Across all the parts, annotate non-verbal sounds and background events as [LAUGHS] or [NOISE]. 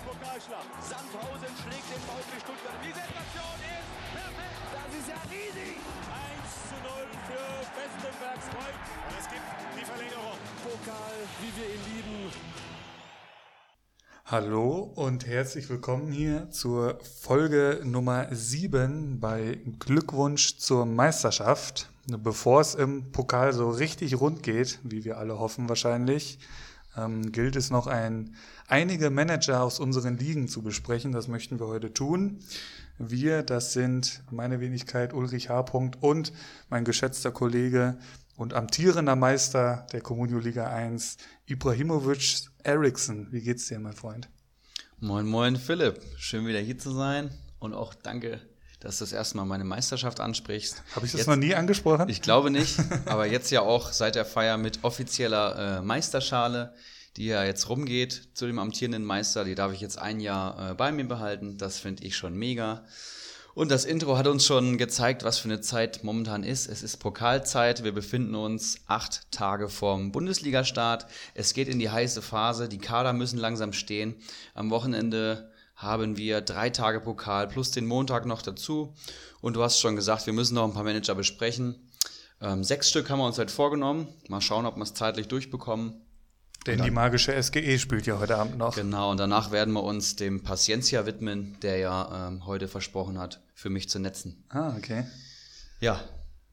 Pokalschlacht. Sandhausen schlägt den VfB Stuttgart. Die Sensation ist perfekt. Das ist ja riesig. 1 zu 0 für Westenbergs Freund. Und es gibt die Verlängerung. Pokal, wie wir ihn lieben. Hallo und herzlich willkommen hier zur Folge Nummer 7 bei Glückwunsch zur Meisterschaft. Bevor es im Pokal so richtig rund geht, wie wir alle hoffen wahrscheinlich, ähm, gilt es noch ein, einige Manager aus unseren Ligen zu besprechen. Das möchten wir heute tun. Wir, das sind meine Wenigkeit Ulrich H. und mein geschätzter Kollege und amtierender Meister der Communio Liga 1, Ibrahimovic Eriksson. Wie geht's dir, mein Freund? Moin, moin, Philipp. Schön wieder hier zu sein und auch danke, dass du das erste Mal meine Meisterschaft ansprichst. Habe ich das jetzt, noch nie angesprochen? Ich glaube nicht, aber jetzt ja auch seit der Feier mit offizieller äh, Meisterschale, die ja jetzt rumgeht zu dem amtierenden Meister. Die darf ich jetzt ein Jahr äh, bei mir behalten. Das finde ich schon mega. Und das Intro hat uns schon gezeigt, was für eine Zeit momentan ist. Es ist Pokalzeit. Wir befinden uns acht Tage vorm Bundesligastart. Es geht in die heiße Phase. Die Kader müssen langsam stehen. Am Wochenende haben wir drei Tage Pokal plus den Montag noch dazu. Und du hast schon gesagt, wir müssen noch ein paar Manager besprechen. Ähm, sechs Stück haben wir uns halt vorgenommen. Mal schauen, ob wir es zeitlich durchbekommen. Denn die magische SGE spielt ja heute Abend noch. Genau, und danach werden wir uns dem Paciencia widmen, der ja ähm, heute versprochen hat, für mich zu netzen. Ah, okay. Ja,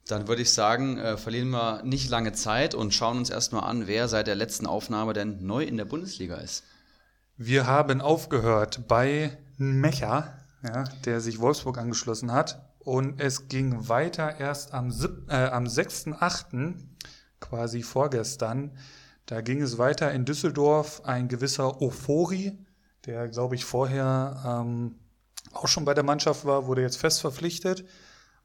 dann würde ich sagen, äh, verlieren wir nicht lange Zeit und schauen uns erstmal an, wer seit der letzten Aufnahme denn neu in der Bundesliga ist. Wir haben aufgehört bei Mecha, ja, der sich Wolfsburg angeschlossen hat. Und es ging weiter erst am, äh, am 6.8., quasi vorgestern, da ging es weiter in Düsseldorf ein gewisser Ofori, der, glaube ich, vorher ähm, auch schon bei der Mannschaft war, wurde jetzt fest verpflichtet.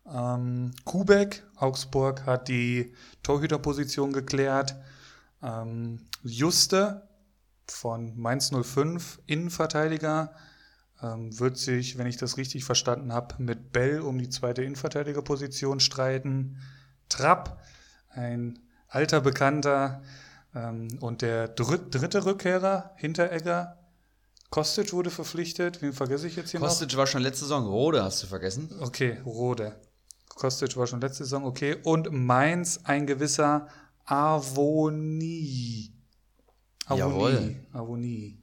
Ähm, Kubek, Augsburg, hat die Torhüterposition geklärt. Ähm, Juste von Mainz 05, Innenverteidiger, ähm, wird sich, wenn ich das richtig verstanden habe, mit Bell um die zweite Innenverteidigerposition streiten. Trapp, ein alter Bekannter, ähm, und der dritte Rückkehrer, Hinteregger, Kostic wurde verpflichtet. Wen vergesse ich jetzt hier Kostic noch? war schon letzte Saison. Rode hast du vergessen. Okay, Rode. Kostic war schon letzte Saison, okay. Und Mainz ein gewisser Avoni. Jawohl. Avoni.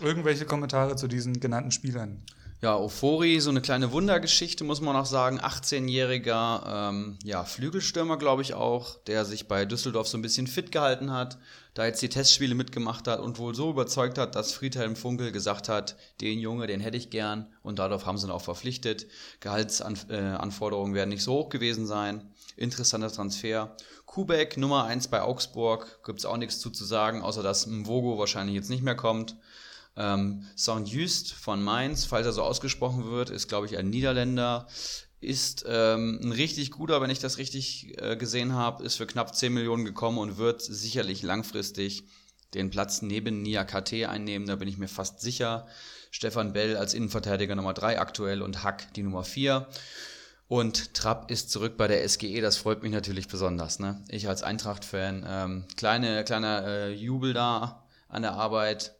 Irgendwelche Kommentare zu diesen genannten Spielern? Ja, Ofori, so eine kleine Wundergeschichte, muss man auch sagen. 18-jähriger ähm, ja, Flügelstürmer, glaube ich auch, der sich bei Düsseldorf so ein bisschen fit gehalten hat, da jetzt die Testspiele mitgemacht hat und wohl so überzeugt hat, dass Friedhelm Funkel gesagt hat, den Junge, den hätte ich gern. Und darauf haben sie ihn auch verpflichtet. Gehaltsanforderungen werden nicht so hoch gewesen sein. Interessanter Transfer. Kubek, Nummer 1 bei Augsburg, gibt's auch nichts zu, zu sagen, außer dass Mvogo wahrscheinlich jetzt nicht mehr kommt. Ähm, Saint-Just von Mainz, falls er so ausgesprochen wird, ist, glaube ich, ein Niederländer. Ist ähm, ein richtig guter, wenn ich das richtig äh, gesehen habe, ist für knapp 10 Millionen gekommen und wird sicherlich langfristig den Platz neben Nia KT einnehmen, da bin ich mir fast sicher. Stefan Bell als Innenverteidiger Nummer 3 aktuell und Hack die Nummer 4. Und Trapp ist zurück bei der SGE, das freut mich natürlich besonders. Ne? Ich als Eintracht-Fan, ähm, kleine, kleiner äh, Jubel da an der Arbeit,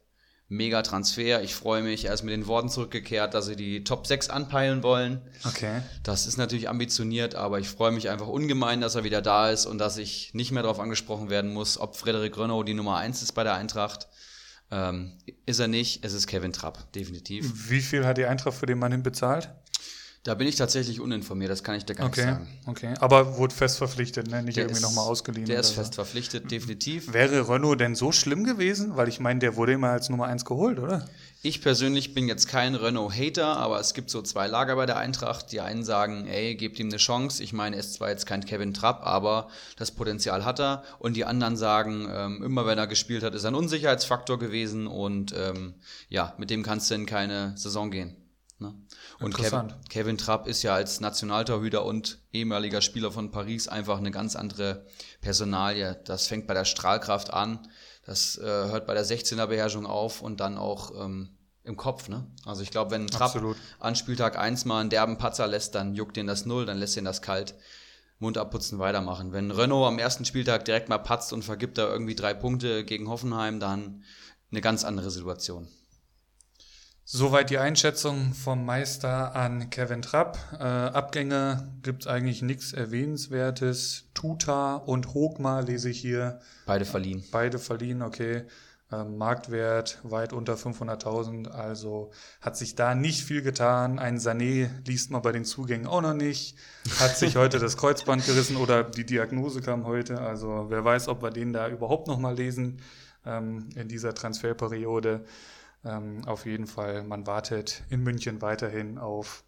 mega Transfer. Ich freue mich. Er ist mit den Worten zurückgekehrt, dass sie die Top 6 anpeilen wollen. Okay. Das ist natürlich ambitioniert, aber ich freue mich einfach ungemein, dass er wieder da ist und dass ich nicht mehr darauf angesprochen werden muss, ob Frederik Renault die Nummer 1 ist bei der Eintracht. Ähm, ist er nicht, es ist Kevin Trapp, definitiv. Wie viel hat die Eintracht für den Mann hin bezahlt? Da bin ich tatsächlich uninformiert, das kann ich dir gar okay, nicht sagen. Okay, aber wurde fest verpflichtet, ne? nicht der irgendwie nochmal ausgeliehen. Der ist fest verpflichtet, definitiv. Wäre Renault denn so schlimm gewesen? Weil ich meine, der wurde immer als Nummer 1 geholt, oder? Ich persönlich bin jetzt kein Renault-Hater, aber es gibt so zwei Lager bei der Eintracht. Die einen sagen, ey, gebt ihm eine Chance. Ich meine, er ist zwar jetzt kein Kevin Trapp, aber das Potenzial hat er. Und die anderen sagen, ähm, immer wenn er gespielt hat, ist er ein Unsicherheitsfaktor gewesen und ähm, ja, mit dem kannst du in keine Saison gehen. Und Kevin, Kevin Trapp ist ja als Nationaltorhüter und ehemaliger Spieler von Paris einfach eine ganz andere Personalie. Das fängt bei der Strahlkraft an, das äh, hört bei der 16er Beherrschung auf und dann auch ähm, im Kopf. Ne? Also ich glaube, wenn Trapp Absolut. an Spieltag 1 mal einen derben Patzer lässt, dann juckt den das Null, dann lässt ihn das kalt. Mund abputzen, weitermachen. Wenn Renault am ersten Spieltag direkt mal patzt und vergibt da irgendwie drei Punkte gegen Hoffenheim, dann eine ganz andere Situation. Soweit die Einschätzung vom Meister an Kevin Trapp. Äh, Abgänge gibt es eigentlich nichts Erwähnenswertes. Tuta und Hogmar lese ich hier. Beide verliehen. Beide verliehen, okay. Ähm, Marktwert weit unter 500.000, also hat sich da nicht viel getan. Ein Sané liest man bei den Zugängen auch noch nicht. Hat sich heute das Kreuzband [LAUGHS] gerissen oder die Diagnose kam heute. Also wer weiß, ob wir den da überhaupt noch mal lesen ähm, in dieser Transferperiode. Ähm, auf jeden Fall, man wartet in München weiterhin auf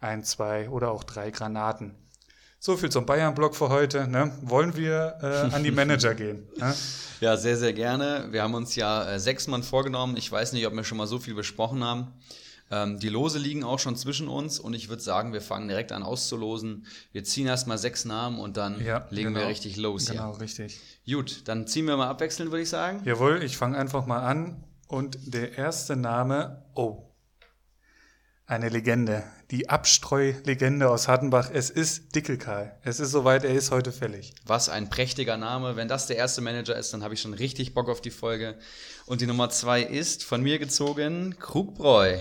ein, zwei oder auch drei Granaten. So viel zum Bayern-Blog für heute. Ne? Wollen wir äh, an die Manager gehen? Ne? [LAUGHS] Ja, sehr, sehr gerne. Wir haben uns ja äh, sechs Mann vorgenommen. Ich weiß nicht, ob wir schon mal so viel besprochen haben. Ähm, die Lose liegen auch schon zwischen uns und ich würde sagen, wir fangen direkt an auszulosen. Wir ziehen erstmal sechs Namen und dann Ja, legen wir genau. richtig los Genau, hier. richtig. Gut, dann ziehen wir mal abwechselnd, würde ich sagen. Jawohl, ich fange einfach mal an. Und der erste Name, oh, eine Legende. Die Abstreu-Legende aus Hattenbach. Es ist Dickelkarl. Es ist soweit, er ist heute fällig. Was ein prächtiger Name. Wenn das der erste Manager ist, dann habe ich schon richtig Bock auf die Folge. Und die Nummer zwei ist von mir gezogen Krugbräu.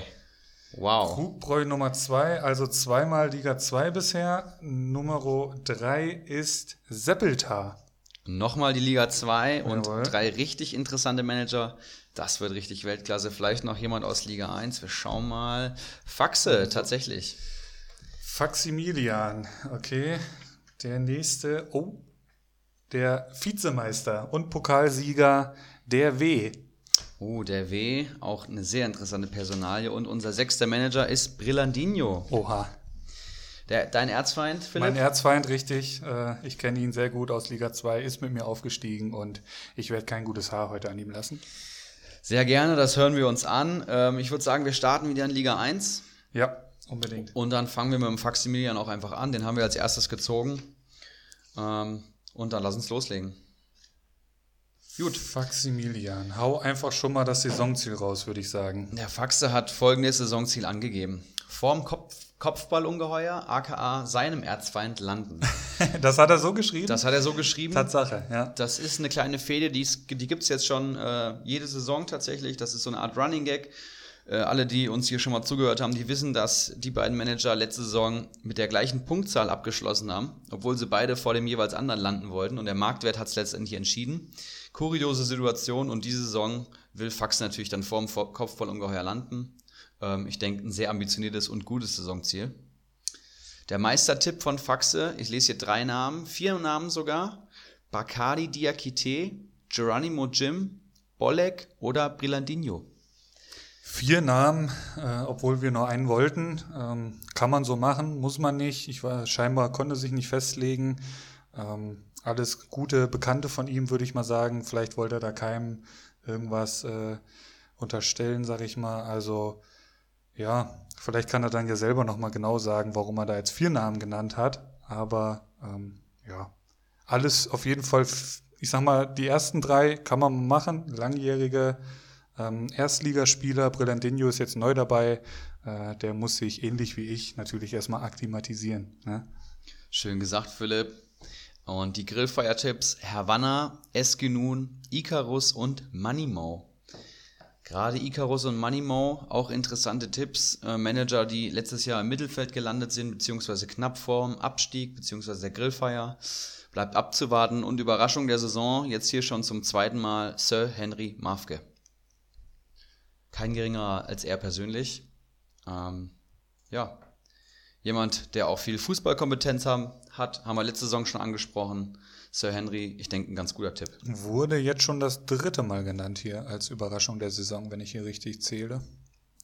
Wow. Krugbräu Nummer zwei, also zweimal Liga 2 bisher. Nummer drei ist Seppeltar. Nochmal die Liga 2 und Jawohl. drei richtig interessante Manager. Das wird richtig Weltklasse. Vielleicht noch jemand aus Liga 1. Wir schauen mal. Faxe, tatsächlich. Faximilian, okay. Der nächste, oh, der Vizemeister und Pokalsieger, der W. Oh, der W, auch eine sehr interessante Personalie. Und unser sechster Manager ist Brillandinho. Oha. Der, dein Erzfeind, Philipp? Mein Erzfeind, richtig. Äh, Ich kenne ihn sehr gut aus Liga 2, ist mit mir aufgestiegen und ich werde kein gutes Haar heute an ihm lassen. Sehr gerne, das hören wir uns an. Ähm, ich würde sagen, wir starten wieder in Liga 1. Ja, unbedingt. Und dann fangen wir mit dem Faximilian auch einfach an. Den haben wir als erstes gezogen. Ähm, und dann lass uns loslegen. Gut. Faximilian, hau einfach schon mal das Saisonziel raus, würde ich sagen. Der Faxe hat folgendes Saisonziel angegeben. Vorm Kopf, Kopfballungeheuer, aka seinem Erzfeind, landen. [LAUGHS] Das hat er so geschrieben? Das hat er so geschrieben. Tatsache, ja. Das ist eine kleine Fehde, die, die gibt es jetzt schon äh, jede Saison tatsächlich. Das ist so eine Art Running Gag. Äh, alle, die uns hier schon mal zugehört haben, die wissen, dass die beiden Manager letzte Saison mit der gleichen Punktzahl abgeschlossen haben, obwohl sie beide vor dem jeweils anderen landen wollten. Und der Marktwert hat es letztendlich entschieden. Kuriose Situation und diese Saison will Fax natürlich dann Vor- Kopfballungeheuer landen. Ähm, ich denke, ein sehr ambitioniertes und gutes Saisonziel. Der Meistertipp von Faxe, ich lese hier drei Namen, vier Namen sogar. Bacardi Diakite, Geronimo Jim, Bolek oder Brillandinho. Vier Namen, äh, obwohl wir nur einen wollten. Ähm, kann man so machen, muss man nicht. Ich war scheinbar konnte sich nicht festlegen. Ähm, alles gute Bekannte von ihm, würde ich mal sagen. Vielleicht wollte er da keinem irgendwas äh, unterstellen, sag ich mal. Also ja, vielleicht kann er dann ja selber noch mal genau sagen, warum er da jetzt vier Namen genannt hat. Aber ähm, ja, alles auf jeden Fall. Ich sag mal, die ersten drei kann man machen. Langjährige ähm, Erstligaspieler, Brillandinho ist jetzt neu dabei. Äh, der muss sich ähnlich wie ich natürlich erstmal akklimatisieren. Ne? Schön gesagt, Philipp. Und die Grillfeiertipps Havanna, Eskenun, Icarus und Manimo. Gerade Icarus und Manimo, auch interessante Tipps. Äh, Manager, die letztes Jahr im Mittelfeld gelandet sind, beziehungsweise knapp vorm Abstieg, beziehungsweise der Grillfeier. Bleibt abzuwarten. Und Überraschung der Saison, jetzt hier schon zum zweiten Mal Sir Henry Mafke. Kein geringerer als er persönlich. Ähm, ja, Jemand, der auch viel Fußballkompetenz haben, hat, haben wir letzte Saison schon angesprochen. Sir Henry, ich denke, ein ganz guter Tipp. Wurde jetzt schon das dritte Mal genannt hier als Überraschung der Saison, wenn ich hier richtig zähle.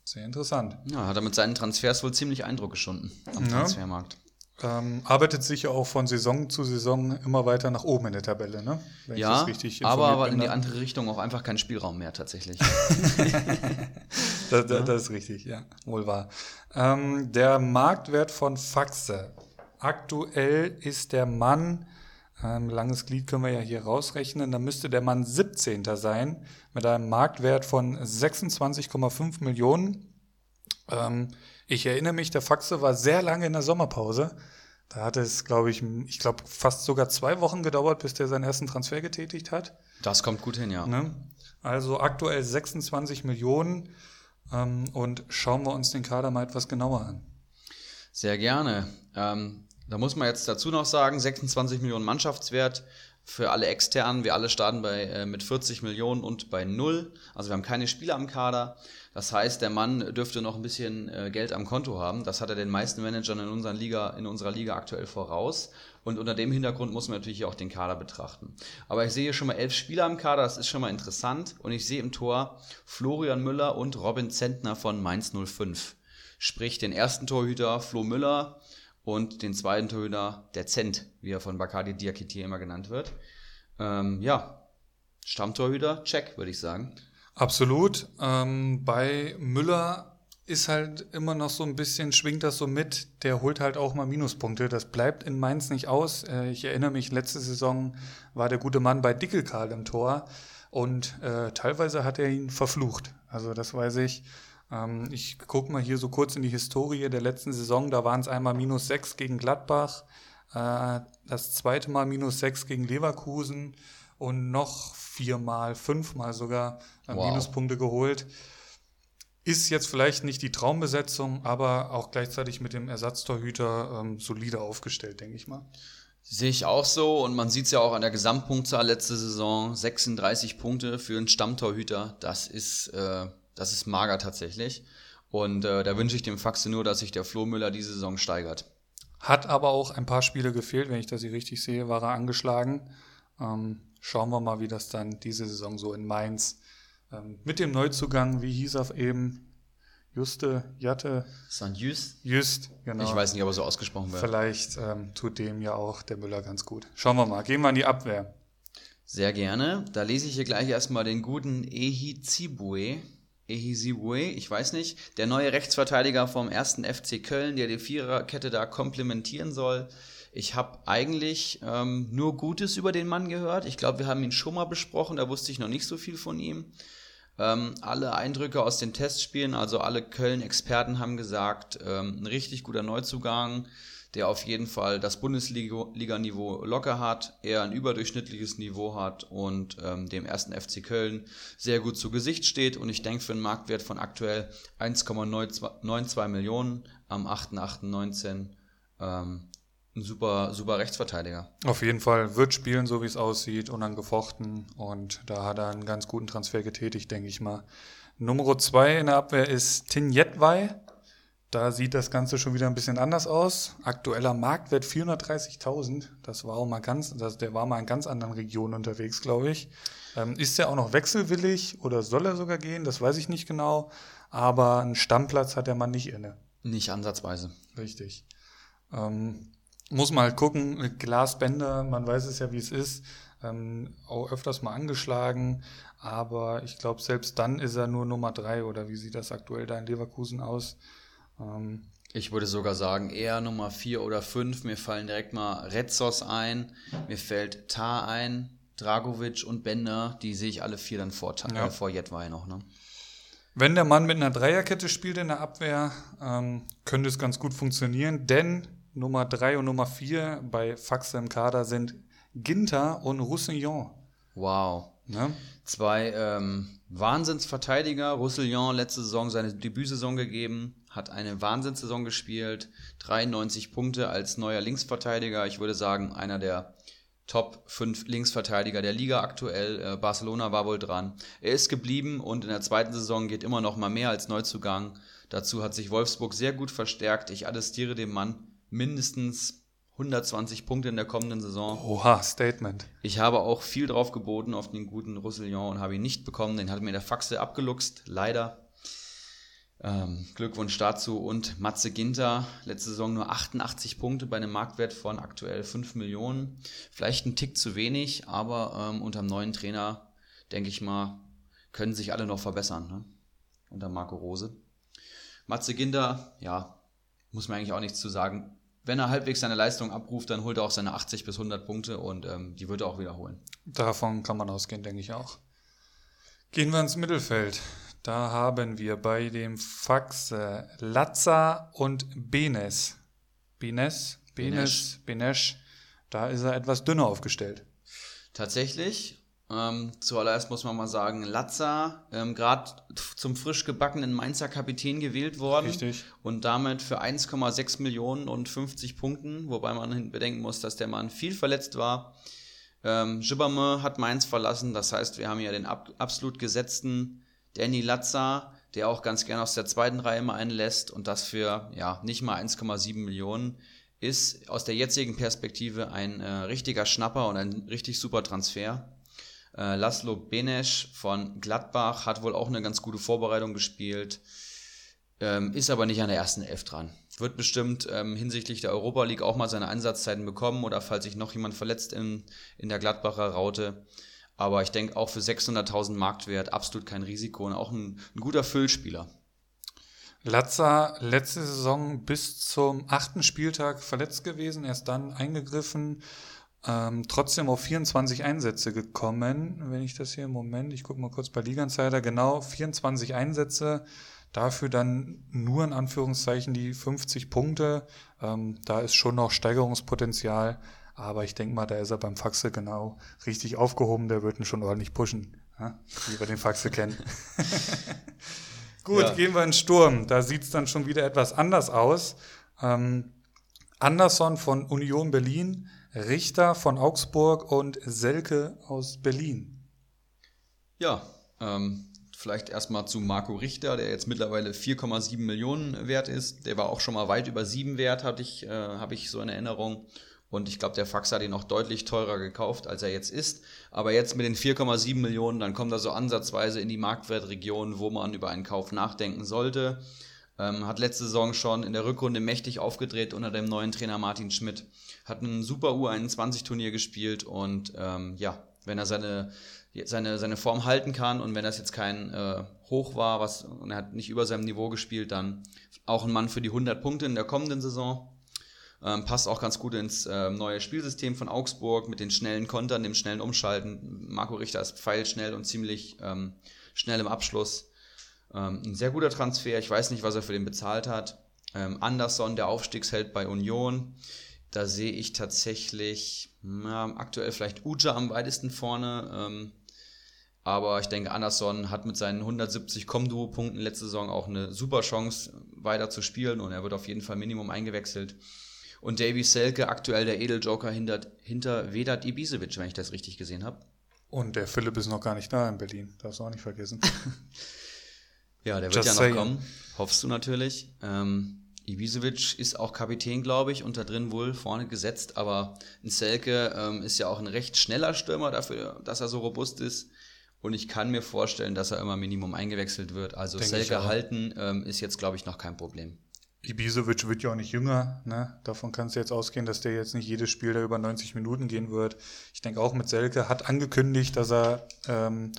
Sehr interessant. Ja, hat er mit seinen Transfers wohl ziemlich Eindruck geschunden am Ja. Transfermarkt. Ähm, arbeitet sich ja auch von Saison zu Saison immer weiter nach oben in der Tabelle, ne? Wenn Ja, das richtig aber, aber in die ne? andere Richtung auch einfach kein Spielraum mehr tatsächlich. [LAUGHS] Das, das, das ist richtig, ja, wohl wahr. Ähm, der Marktwert von Faxe. Aktuell ist der Mann, ähm, langes Glied können wir ja hier rausrechnen, da müsste der Mann 17. sein, mit einem Marktwert von 26,5 Millionen. Ähm, ich erinnere mich, der Faxe war sehr lange in der Sommerpause. Da hat es, glaube ich, ich glaube, fast sogar zwei Wochen gedauert, bis der seinen ersten Transfer getätigt hat. Das kommt gut hin, ja. Ne? Also aktuell 26 Millionen. ähm, und schauen wir uns den Kader mal etwas genauer an. Sehr gerne. Ähm, da muss man jetzt dazu noch sagen, 26 Millionen Mannschaftswert für alle externen. Wir alle starten bei, äh, mit 40 Millionen und bei null. Also wir haben keine Spieler am Kader. Das heißt, der Mann dürfte noch ein bisschen äh, Geld am Konto haben. Das hat er den meisten Managern in, unseren Liga, in unserer Liga aktuell voraus. Und unter dem Hintergrund muss man natürlich auch den Kader betrachten. Aber ich sehe schon mal elf Spieler am Kader, das ist schon mal interessant. Und ich sehe im Tor Florian Müller und Robin Zentner von Mainz 05. Sprich, den ersten Torhüter Flo Müller und den zweiten Torhüter der Zent, wie er von Bacardi Diakité immer genannt wird. Ähm, ja, Stammtorhüter, check, würde ich sagen. Absolut. Ähm, bei Müller ist halt immer noch so ein bisschen, schwingt das so mit, der holt halt auch mal Minuspunkte. Das bleibt in Mainz nicht aus. Äh, ich erinnere mich, letzte Saison war der gute Mann bei Dickelkarl im Tor und äh, teilweise hat er ihn verflucht. Also das weiß ich. Ähm, ich gucke mal hier so kurz in die Historie der letzten Saison. Da waren es einmal minus sechs gegen Gladbach, äh, das zweite Mal minus sechs gegen Leverkusen und noch viermal, fünfmal sogar äh, wow. Minuspunkte geholt. Ist jetzt vielleicht nicht die Traumbesetzung, aber auch gleichzeitig mit dem Ersatztorhüter ähm, solide aufgestellt, denke ich mal. Sehe ich auch so und man sieht es ja auch an der Gesamtpunktzahl letzte Saison. 36 Punkte für einen Stammtorhüter, das ist, äh, das ist mager tatsächlich. Und äh, da wünsche ich dem Faxe nur, dass sich der Flo Müller diese Saison steigert. Hat aber auch ein paar Spiele gefehlt, wenn ich das hier richtig sehe, war er angeschlagen. Ähm, schauen wir mal, wie das dann diese Saison so in Mainz ähm, mit dem Neuzugang, wie hieß er eben, Juste, Jatte. St. Just? Just, genau. Ich weiß nicht, ob er so ausgesprochen wird. Vielleicht ähm, tut dem ja auch der Müller ganz gut. Schauen wir mal. Gehen wir in die Abwehr. Sehr gerne. Da lese ich hier gleich erstmal den guten Ehi Zibue. Ehi Zibue, ich weiß nicht. Der neue Rechtsverteidiger vom ersten FC Köln, der die Viererkette da komplementieren soll. Ich habe eigentlich ähm, nur Gutes über den Mann gehört. Ich glaube, wir haben ihn schon mal besprochen, da wusste ich noch nicht so viel von ihm. Ähm, alle Eindrücke aus den Testspielen, also alle Köln-Experten haben gesagt, ähm, ein richtig guter Neuzugang, der auf jeden Fall das Bundesliga-Niveau locker hat, eher ein überdurchschnittliches Niveau hat und ähm, dem ersten FC Köln sehr gut zu Gesicht steht. Und ich denke, für einen Marktwert von aktuell 1,92 Millionen am 8.8.19 ähm, ein super, super Rechtsverteidiger. Auf jeden Fall wird spielen, so wie es aussieht, unangefochten. Und da hat er einen ganz guten Transfer getätigt, denke ich mal. Nummer zwei in der Abwehr ist Tinjetwei. Da sieht das Ganze schon wieder ein bisschen anders aus. Aktueller Marktwert 430.000. Das war auch mal ganz, das, der war mal in ganz anderen Regionen unterwegs, glaube ich. Ähm, ist er auch noch wechselwillig oder soll er sogar gehen? Das weiß ich nicht genau. Aber einen Stammplatz hat der Mann nicht inne. Nicht ansatzweise. Richtig. Ähm, muss halt gucken, Glasbänder, man weiß es ja, wie es ist, ähm, auch öfters mal angeschlagen, aber ich glaube, selbst dann ist er nur Nummer drei oder wie sieht das aktuell da in Leverkusen aus? Ähm, ich würde sogar sagen, eher Nummer vier oder fünf. Mir fallen direkt mal Retzos ein, mir fällt Tar ein, Dragovic und Bender, die sehe ich alle vier dann vor, ja. äh, vor Jedwai noch. Ne? Wenn der Mann mit einer Dreierkette spielt in der Abwehr, ähm, könnte es ganz gut funktionieren, denn Nummer 3 und Nummer 4 bei Faxe im Kader sind Ginter und Roussillon. Wow. Ne? Zwei ähm, Wahnsinnsverteidiger. Roussillon letzte Saison seine Debütsaison gegeben, hat eine Wahnsinnssaison gespielt. 93 Punkte als neuer Linksverteidiger. Ich würde sagen, einer der Top 5 Linksverteidiger der Liga aktuell. Äh, Barcelona war wohl dran. Er ist geblieben und in der zweiten Saison geht immer noch mal mehr als Neuzugang. Dazu hat sich Wolfsburg sehr gut verstärkt. Ich attestiere dem Mann mindestens 120 Punkte in der kommenden Saison. Oha, Statement. Ich habe auch viel drauf geboten auf den guten Roussillon und habe ihn nicht bekommen. Den hat mir der Faxe abgeluchst, leider. Ähm, Glückwunsch dazu. Und Matze Ginter, letzte Saison nur 88 Punkte bei einem Marktwert von aktuell 5 Millionen. Vielleicht ein Tick zu wenig, aber ähm, unter dem neuen Trainer, denke ich mal, können sich alle noch verbessern. Ne? Unter Marco Rose. Matze Ginter, ja, muss man eigentlich auch nichts zu sagen wenn er halbwegs seine Leistung abruft, dann holt er auch seine 80 bis 100 Punkte und ähm, die wird er auch wiederholen. Davon kann man ausgehen, denke ich auch. Gehen wir ins Mittelfeld. Da haben wir bei dem Fax äh, Lazza und Benes. Benes? Benes? Benesch. Da ist er etwas dünner aufgestellt. Tatsächlich. Ähm, zuallererst muss man mal sagen, Latza, ähm, gerade zum frisch gebackenen Mainzer Kapitän gewählt worden. Richtig. Und damit für 1,6 Millionen und 50 Punkten, wobei man bedenken muss, dass der Mann viel verletzt war. Ähm, Gibberme hat Mainz verlassen, das heißt, wir haben ja den ab absolut gesetzten Danny Latza, der auch ganz gern aus der zweiten Reihe mal einlässt und das für ja nicht mal 1,7 Millionen ist aus der jetzigen Perspektive ein äh, richtiger Schnapper und ein richtig super Transfer. Äh, Laszlo Benesch von Gladbach hat wohl auch eine ganz gute Vorbereitung gespielt, ähm, ist aber nicht an der ersten Elf dran. Wird bestimmt ähm, hinsichtlich der Europa League auch mal seine Einsatzzeiten bekommen oder falls sich noch jemand verletzt in, in der Gladbacher Raute. Aber ich denke auch für 600.000 Marktwert absolut kein Risiko und auch ein, ein guter Füllspieler. Latza letzte Saison bis zum achten Spieltag verletzt gewesen, erst dann eingegriffen, ähm, trotzdem auf 24 Einsätze gekommen. Wenn ich das hier im Moment, ich gucke mal kurz bei Liga Insider, genau 24 Einsätze, dafür dann nur in Anführungszeichen die 50 Punkte. Ähm, da ist schon noch Steigerungspotenzial, aber ich denke mal, da ist er beim Faxe genau richtig aufgehoben, der wird ihn schon ordentlich pushen, ja? wie wir den Faxe kennen. [LAUGHS] Gut, ja. gehen wir in Sturm. Da sieht es dann schon wieder etwas anders aus. Ähm, Anderson von Union Berlin, Richter von Augsburg und Selke aus Berlin. Ja, ähm, vielleicht erstmal zu Marco Richter, der jetzt mittlerweile 4,7 Millionen wert ist. Der war auch schon mal weit über 7 wert, hatte ich, äh, habe ich so in Erinnerung. Und ich glaube, der Fax hat ihn auch deutlich teurer gekauft, als er jetzt ist. Aber jetzt mit den 4,7 Millionen, dann kommt er so ansatzweise in die Marktwertregion, wo man über einen Kauf nachdenken sollte. Ähm, hat letzte Saison schon in der Rückrunde mächtig aufgedreht unter dem neuen Trainer Martin Schmidt. Hat ein super U21-Turnier gespielt und ähm, ja, wenn er seine, seine, seine Form halten kann und wenn das jetzt kein äh, Hoch war, was, und er hat nicht über seinem Niveau gespielt, dann auch ein Mann für die 100 Punkte in der kommenden Saison. Ähm, passt auch ganz gut ins äh, neue Spielsystem von Augsburg mit den schnellen Kontern, dem schnellen Umschalten. Marco Richter ist pfeilschnell und ziemlich ähm, schnell im Abschluss. Ähm, ein sehr guter Transfer. Ich weiß nicht, was er für den bezahlt hat. Ähm, Anderson, der Aufstiegsheld bei Union. Da sehe ich tatsächlich na, aktuell vielleicht Uja am weitesten vorne. Ähm, aber ich denke, Anderson hat mit seinen 170 Comduo-Punkten letzte Saison auch eine super Chance, weiter zu spielen und er wird auf jeden Fall Minimum eingewechselt. Und Davy Selke, aktuell der Edeljoker hinter, hinter Vedat Ibisevic, wenn ich das richtig gesehen habe. Und der Philipp ist noch gar nicht da in Berlin, darfst du auch nicht vergessen. [LAUGHS] ja, der wird Just ja noch saying. kommen, hoffst du natürlich. Ähm, Ibisevic ist auch Kapitän, glaube ich, unter drin wohl vorne gesetzt, aber ein Selke ähm, ist ja auch ein recht schneller Stürmer dafür, dass er so robust ist. Und ich kann mir vorstellen, dass er immer Minimum eingewechselt wird. Also Denk Selke halten ähm, ist jetzt, glaube ich, noch kein Problem. Ibisevic wird ja auch nicht jünger. Ne? Davon kannst du jetzt ausgehen, dass der jetzt nicht jedes Spiel da über 90 Minuten gehen wird. Ich denke auch mit Selke hat angekündigt, dass er ähm,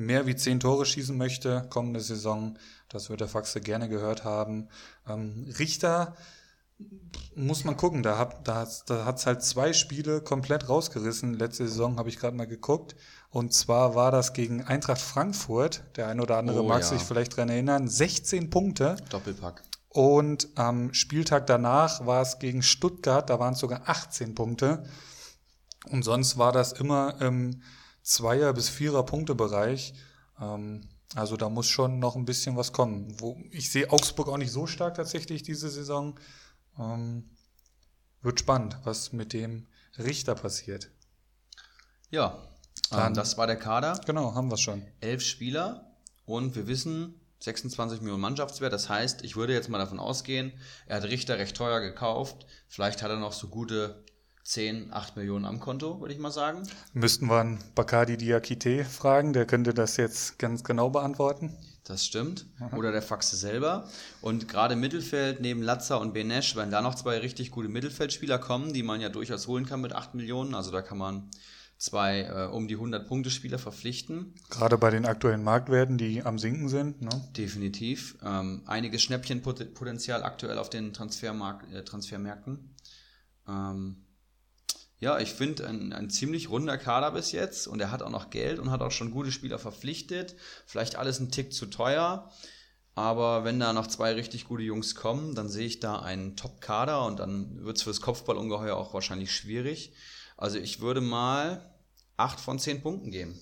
mehr wie 10 Tore schießen möchte kommende Saison. Das wird der Faxe gerne gehört haben. Ähm, Richter muss man gucken. Da hat da hat's, da hat's halt zwei Spiele komplett rausgerissen. Letzte Saison habe ich gerade mal geguckt. Und zwar war das gegen Eintracht Frankfurt. Der ein oder andere oh, mag ja. sich vielleicht dran erinnern. 16 Punkte. Doppelpack. Und am Spieltag danach war es gegen Stuttgart, da waren es sogar 18 Punkte. Und sonst war das immer im Zweier- bis Vierer-Punkte-Bereich. Ähm, also da muss schon noch ein bisschen was kommen. Wo, ich sehe Augsburg auch nicht so stark tatsächlich diese Saison. Ähm, wird spannend, was mit dem Richter passiert. Ja, Dann, ähm, das war der Kader. Genau, haben wir schon. Elf Spieler und wir wissen, 26 Millionen Mannschaftswert. Das heißt, ich würde jetzt mal davon ausgehen, er hat Richter recht teuer gekauft. Vielleicht hat er noch so gute 10, 8 Millionen am Konto, würde ich mal sagen. Müssten wir einen Bacardi Diakite fragen, der könnte das jetzt ganz genau beantworten. Das stimmt. Aha. Oder der Faxe selber. Und gerade im Mittelfeld neben Latza und Benesch, wenn da noch zwei richtig gute Mittelfeldspieler kommen, die man ja durchaus holen kann mit 8 Millionen, also da kann man zwei äh, um die 100 Punkte Spieler verpflichten. Gerade bei den aktuellen Marktwerten, die am sinken sind. Ne? Definitiv. Ähm, einiges Schnäppchenpotenzial aktuell auf den Transfermark äh, Transfermärkten. Ähm, ja, ich finde ein, ein ziemlich runder Kader bis jetzt und er hat auch noch Geld und hat auch schon gute Spieler verpflichtet. Vielleicht alles ein Tick zu teuer. Aber wenn da noch zwei richtig gute Jungs kommen, dann sehe ich da einen Top-Kader und dann wird es fürs Kopfballungeheuer auch wahrscheinlich schwierig. Also ich würde mal 8 von 10 Punkten geben.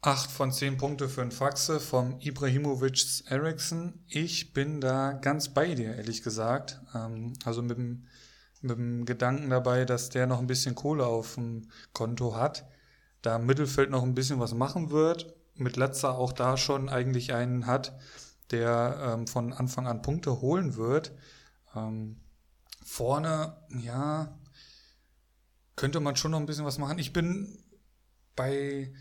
8 von 10 Punkte für ein Faxe vom Ibrahimovic Eriksson. Ich bin da ganz bei dir, ehrlich gesagt. Ähm, also mit dem, mit dem Gedanken dabei, dass der noch ein bisschen Kohle auf dem Konto hat, da im Mittelfeld noch ein bisschen was machen wird. Mit Letzer auch da schon eigentlich einen hat, der ähm, von Anfang an Punkte holen wird. Ähm, vorne, ja, könnte man schon noch ein bisschen was machen. Ich bin bei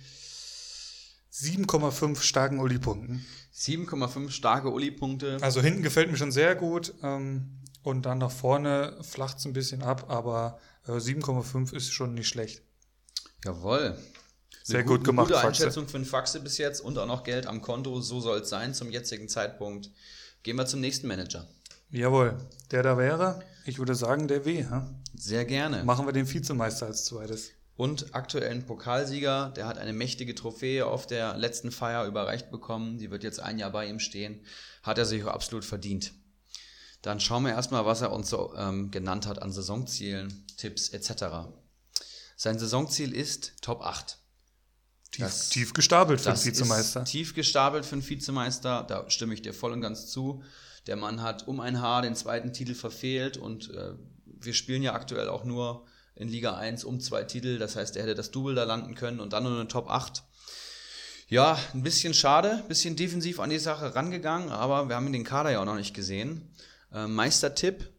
7,5 starken Uli-Punkten. 7,5 starke Uli-Punkte. Also hinten gefällt mir schon sehr gut. Ähm, und dann nach vorne flacht es ein bisschen ab, aber äh, 7,5 ist schon nicht schlecht. Jawohl. Sehr Eine gut gemacht, Gute Faxe. Einschätzung für einen Faxe bis jetzt und auch noch Geld am Konto. So soll es sein zum jetzigen Zeitpunkt. Gehen wir zum nächsten Manager. Jawohl, der da wäre, ich würde sagen, der W. Hä? Sehr gerne. Machen wir den Vizemeister als zweites. und aktuellen Pokalsieger. Der hat eine mächtige Trophäe auf der letzten Feier überreicht bekommen. Die wird jetzt ein Jahr bei ihm stehen. Hat er sich auch absolut verdient. Dann schauen wir erstmal, was er uns so ähm, genannt hat an Saisonzielen, Tipps etc. Sein Saisonziel ist Top 8. Tief, Das- tief gestapelt für den Das Vizemeister. ist tief gestapelt für einen Vizemeister, da stimme ich dir voll und ganz zu. Der Mann hat um ein Haar den zweiten Titel verfehlt und äh, wir spielen ja aktuell auch nur in Liga 1 um zwei Titel. Das heißt, er hätte das Double da landen können und dann nur eine Top 8. Ja, ein bisschen schade, ein bisschen defensiv an die Sache rangegangen, aber wir haben den Kader ja auch noch nicht gesehen. Äh, Meistertipp,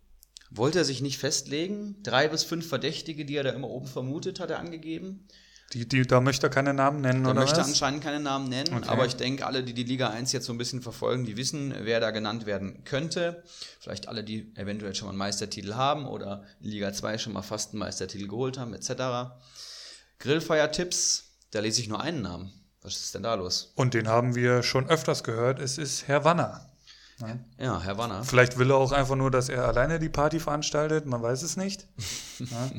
wollte er sich nicht festlegen. Drei bis fünf Verdächtige, die er da immer oben vermutet, hat er angegeben. Die, die, da möchte er keine Namen nennen, Er oder möchte was? anscheinend keine Namen nennen, Okay. aber ich denke, alle, die die Liga 1 jetzt so ein bisschen verfolgen, die wissen, wer da genannt werden könnte. Vielleicht alle, die eventuell schon mal einen Meistertitel haben oder in Liga 2 schon mal fast einen Meistertitel geholt haben, etc. Grillfeier-Tipps, da lese ich nur einen Namen. Was ist denn da los? Und den haben wir schon öfters gehört. Es ist Herr Wanner. Ja, Herr Wanner. Vielleicht will er auch einfach nur, dass er alleine die Party veranstaltet. Man weiß es nicht. [LAUGHS] ja.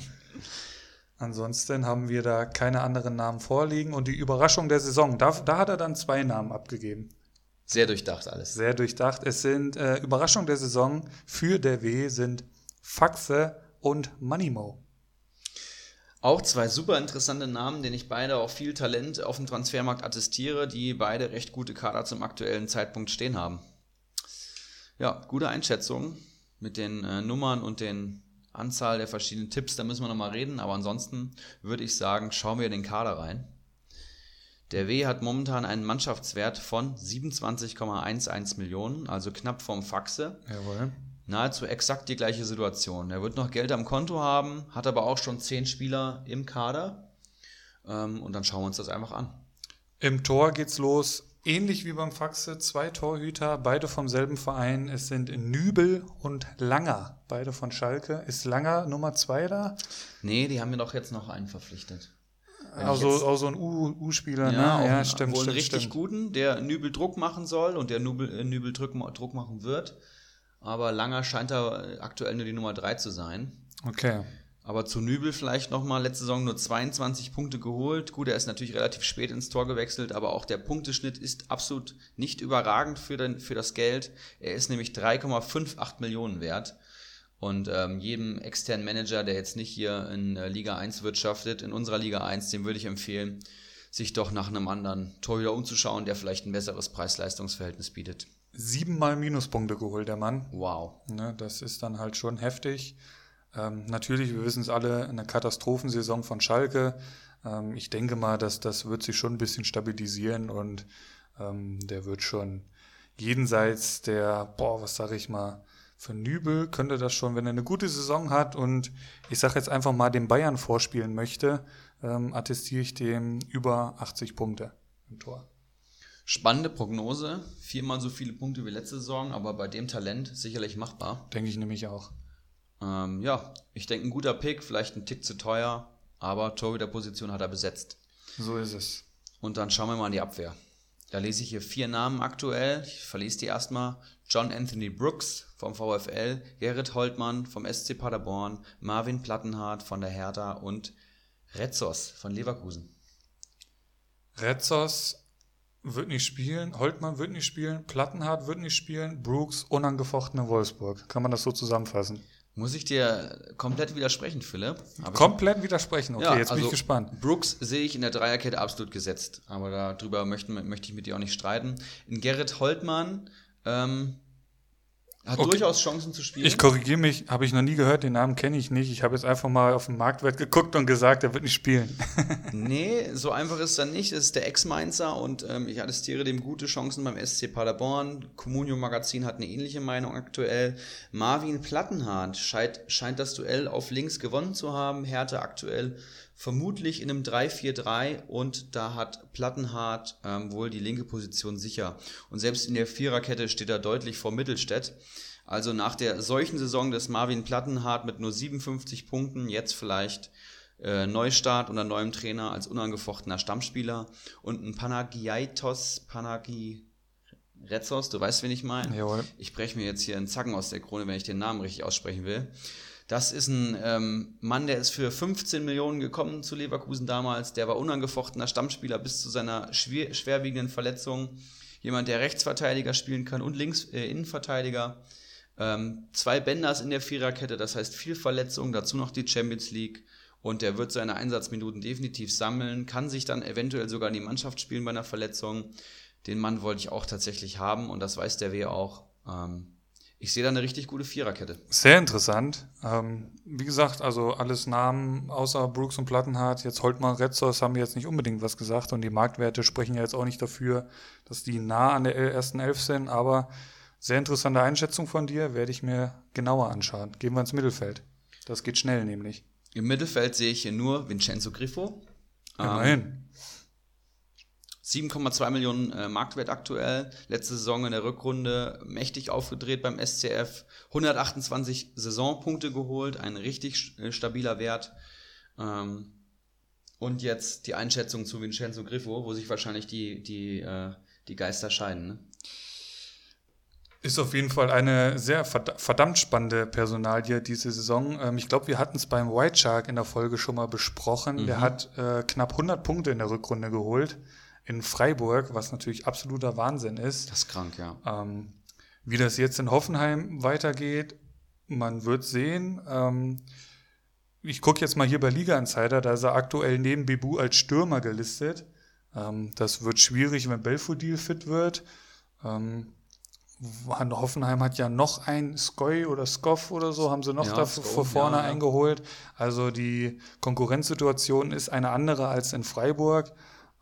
Ansonsten haben wir da keine anderen Namen vorliegen. Und die Überraschung der Saison, da, da hat er dann zwei Namen abgegeben. Sehr durchdacht alles. Sehr durchdacht. Es sind äh, Überraschung der Saison für der W sind Faxe und Moneymo. Auch zwei super interessante Namen, denen ich beide auch viel Talent auf dem Transfermarkt attestiere, die beide recht gute Kader zum aktuellen Zeitpunkt stehen haben. Ja, gute Einschätzung mit den äh, Nummern und den Anzahl der verschiedenen Tipps, da müssen wir nochmal reden, aber ansonsten würde ich sagen, schauen wir in den Kader rein. Der W hat momentan einen Mannschaftswert von 27,11 Millionen, also knapp vom Faxe Jawohl. nahezu exakt die gleiche Situation. Er wird noch Geld am Konto haben, hat aber auch schon zehn Spieler im Kader. Ähm, und dann schauen wir uns das einfach an. Im Tor geht's los. Ähnlich wie beim Faxe, zwei Torhüter, beide vom selben Verein. Es sind Nübel und Langer, beide von Schalke. Ist Langer Nummer zwei da? Nee, die haben mir doch jetzt noch einen verpflichtet. Wenn Also jetzt- auch so ein U-Spieler, Ja, auch ne? Ja, einen- stimmt, wohl einen stimmt, richtig stimmt. guten, der Nübel Druck machen soll und der Nübel, äh, Nübel Druck, Druck machen wird. Aber Langer scheint da äh, aktuell nur die Nummer drei zu sein. Okay. Aber zu Nübel vielleicht nochmal, letzte Saison nur 22 Punkte geholt. Gut, er ist natürlich relativ spät ins Tor gewechselt, aber auch der Punkteschnitt ist absolut nicht überragend für, den, für das Geld. Er ist nämlich 3,58 Millionen wert. Und ähm, jedem externen Manager, der jetzt nicht hier in äh, Liga 1 wirtschaftet, in unserer Liga 1, dem würde ich empfehlen, sich doch nach einem anderen Torhüter umzuschauen, der vielleicht ein besseres Preis-Leistungs-Verhältnis bietet. Siebenmal Minuspunkte geholt, der Mann. Wow. Ne, das ist dann halt schon heftig. Ähm, natürlich, wir wissen es alle, eine Katastrophensaison von Schalke. Ähm, ich denke mal, dass das wird sich schon ein bisschen stabilisieren und ähm, der wird schon jenseits der, boah, was sage ich mal, für Nübel könnte das schon, wenn er eine gute Saison hat und ich sage jetzt einfach mal den Bayern vorspielen möchte, ähm, attestiere ich dem über 80 Punkte im Tor. Spannende Prognose. Viermal so viele Punkte wie letzte Saison, aber bei dem Talent sicherlich machbar. Denke ich nämlich auch. Ähm, ja, ich denke, ein guter Pick, vielleicht ein Tick zu teuer, aber Torhüterposition hat er besetzt. So ist es. Und dann schauen wir mal in die Abwehr. Da lese ich hier vier Namen aktuell. Ich verlese die erstmal. John Anthony Brooks vom VfL, Gerrit Holtmann vom SC Paderborn, Marvin Plattenhardt von der Hertha und Retzos von Leverkusen. Retzos wird nicht spielen, Holtmann wird nicht spielen, Plattenhardt wird nicht spielen, Brooks unangefochtene Wolfsburg. Kann man das so zusammenfassen? Muss ich dir komplett widersprechen, Philipp? komplett widersprechen, okay, ja, jetzt bin also ich gespannt. Brooks sehe ich in der Dreierkette absolut gesetzt, aber darüber möchte, möchte ich mit dir auch nicht streiten. In Gerrit Holtmann ähm, hat okay. durchaus Chancen zu spielen. Ich korrigiere mich, habe ich noch nie gehört, den Namen kenne ich nicht. Ich habe jetzt einfach mal auf den Marktwert geguckt und gesagt, er wird nicht spielen. [LAUGHS] nee, so einfach ist es dann nicht. Es ist der Ex-Mainzer und ähm, ich attestiere dem gute Chancen beim SC Paderborn. Comunio Magazin hat eine ähnliche Meinung aktuell. Marvin Plattenhardt scheint, scheint das Duell auf links gewonnen zu haben. Härte aktuell vermutlich in einem 3-4-3 und da hat Plattenhardt ähm, wohl die linke Position sicher. Und selbst in der Viererkette steht er deutlich vor Mittelstädt. Also nach der solchen Saison des Marvin Plattenhardt mit nur 57 Punkten, jetzt vielleicht äh, Neustart unter neuem Trainer als unangefochtener Stammspieler und ein Panagiaitos Panagi Retzos, du weißt, wen ich meine. Jawohl. Ich breche mir jetzt hier einen Zacken aus der Krone, wenn ich den Namen richtig aussprechen will. Das ist ein ähm, Mann, der ist für 15 Millionen gekommen zu Leverkusen damals. Der war unangefochtener Stammspieler bis zu seiner schwer, schwerwiegenden Verletzung. Jemand, der Rechtsverteidiger spielen kann und Links äh, Innenverteidiger. Ähm, zwei Bänders in der Viererkette, das heißt viel Verletzung, dazu noch die Champions League. Und der wird seine Einsatzminuten definitiv sammeln, kann sich dann eventuell sogar in die Mannschaft spielen bei einer Verletzung. Den Mann wollte ich auch tatsächlich haben und das weiß der W auch. Ähm, ich sehe da eine richtig gute Viererkette. Sehr interessant. Ähm, wie gesagt, also alles Namen außer Brooks und Plattenhardt. Jetzt Holtmann, Retzos haben jetzt nicht unbedingt was gesagt und die Marktwerte sprechen ja jetzt auch nicht dafür, dass die nah an der ersten Elf sind. Aber sehr interessante Einschätzung von dir, werde ich mir genauer anschauen. Gehen wir ins Mittelfeld. Das geht schnell nämlich. Im Mittelfeld sehe ich hier nur Vincenzo Griffo. Immerhin. Ähm, 7,2 Millionen äh, Marktwert aktuell. Letzte Saison in der Rückrunde mächtig aufgedreht beim SCF. 128 Saisonpunkte geholt, ein richtig äh, stabiler Wert. Ähm, und jetzt die Einschätzung zu Vincenzo Griffo, wo sich wahrscheinlich die, die, äh, die Geister scheiden. Ne? Ist auf jeden Fall eine sehr verdammt spannende Personalie diese Saison. Ähm, ich glaube, wir hatten es beim White Shark in der Folge schon mal besprochen. Mhm. Der hat äh, knapp 100 Punkte in der Rückrunde geholt in Freiburg, was natürlich absoluter Wahnsinn ist. Das ist krank, ja. Ähm, wie das jetzt in Hoffenheim weitergeht, man wird sehen. Ähm, ich gucke jetzt mal hier bei Liga Insider, da ist er aktuell neben Bebu als Stürmer gelistet. Ähm, das wird schwierig, wenn Belfodil fit wird. Ähm, Hoffenheim hat ja noch ein Skoy oder Skoff oder so, haben sie noch ja, da vor vorne ja, ja. eingeholt. Also die Konkurrenzsituation ist eine andere als in Freiburg.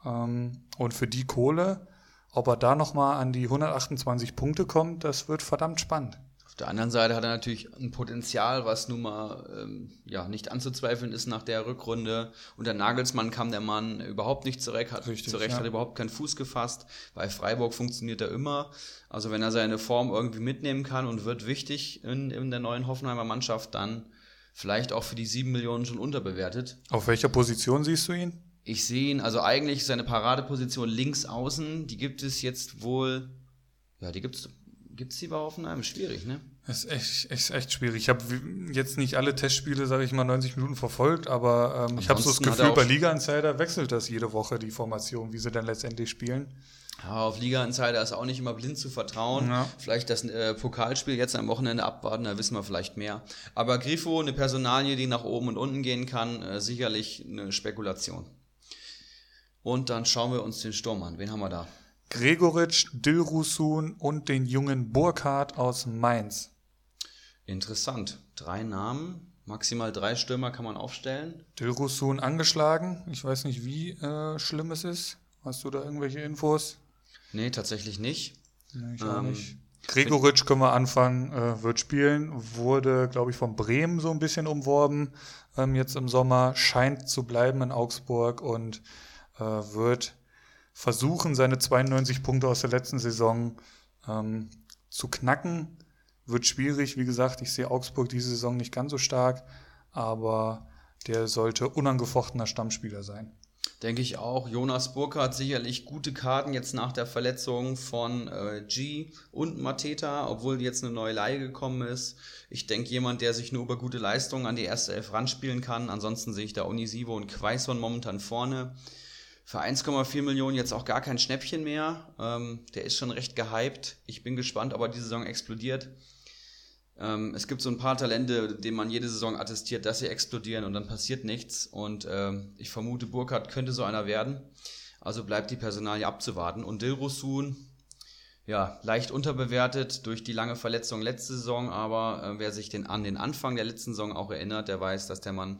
Ähm, und für die Kohle, ob er da nochmal an die 128 Punkte kommt, das wird verdammt spannend. Auf der anderen Seite hat er natürlich ein Potenzial, was nun mal ähm, ja, nicht anzuzweifeln ist nach der Rückrunde. Unter Nagelsmann kam der Mann überhaupt nicht zurecht, hat, Richtig, zurecht, ja. hat überhaupt keinen Fuß gefasst. Bei Freiburg funktioniert er immer. Also wenn er seine Form irgendwie mitnehmen kann und wird wichtig in, in der neuen Hoffenheimer Mannschaft, dann vielleicht auch für die sieben Millionen schon unterbewertet. Auf welcher Position siehst du ihn? Ich sehe ihn, also eigentlich seine Paradeposition links außen, die gibt es jetzt wohl, ja, die gibt es Gibt es die bei Hoffenheim? Schwierig, ne? Das ist echt, echt, echt schwierig. Ich habe jetzt nicht alle Testspiele, sage ich mal, 90 Minuten verfolgt, aber ähm, ich habe so das Gefühl, bei Liga Insider wechselt das jede Woche, die Formation, wie sie dann letztendlich spielen. Ja, auf Liga Insider ist auch nicht immer blind zu vertrauen. Ja. Vielleicht das äh, Pokalspiel jetzt am Wochenende abwarten, da wissen wir vielleicht mehr. Aber Grifo, eine Personalie, die nach oben und unten gehen kann, äh, sicherlich eine Spekulation. Und dann schauen wir uns den Sturm an. Wen haben wir da? Gregoritsch, Dilrusun und den jungen Burkhardt aus Mainz. Interessant. Drei Namen, maximal drei Stürmer kann man aufstellen. Dilrusun angeschlagen. Ich weiß nicht, wie äh, schlimm es ist. Hast du da irgendwelche Infos? Nee, tatsächlich nicht. Nee, ich auch ähm, nicht. Gregoritsch können wir anfangen, äh, wird spielen, wurde, glaube ich, von Bremen so ein bisschen umworben ähm, jetzt im Sommer, scheint zu bleiben in Augsburg und äh, wird versuchen, seine 92 Punkte aus der letzten Saison ähm, zu knacken. Wird schwierig, wie gesagt, ich sehe Augsburg diese Saison nicht ganz so stark, aber der sollte unangefochtener Stammspieler sein. Denke ich auch. Jonas Burkhardt sicherlich gute Karten jetzt nach der Verletzung von äh, G und Mateta, obwohl jetzt eine neue Leihe gekommen ist. Ich denke, jemand, der sich nur über gute Leistungen an die erste Elf ranspielen kann. Ansonsten sehe ich da Unisivo und Quaison momentan vorne. Für 1,4 Millionen jetzt auch gar kein Schnäppchen mehr. Ähm, der ist schon recht gehypt. Ich bin gespannt, ob er die Saison explodiert. Ähm, es gibt so ein paar Talente, denen man jede Saison attestiert, dass sie explodieren und dann passiert nichts. Und ähm, ich vermute, Burkhardt könnte so einer werden. Also bleibt die Personalie abzuwarten. Und Dilrosun, ja, leicht unterbewertet durch die lange Verletzung letzte Saison, aber äh, wer sich den, an den Anfang der letzten Saison auch erinnert, der weiß, dass der Mann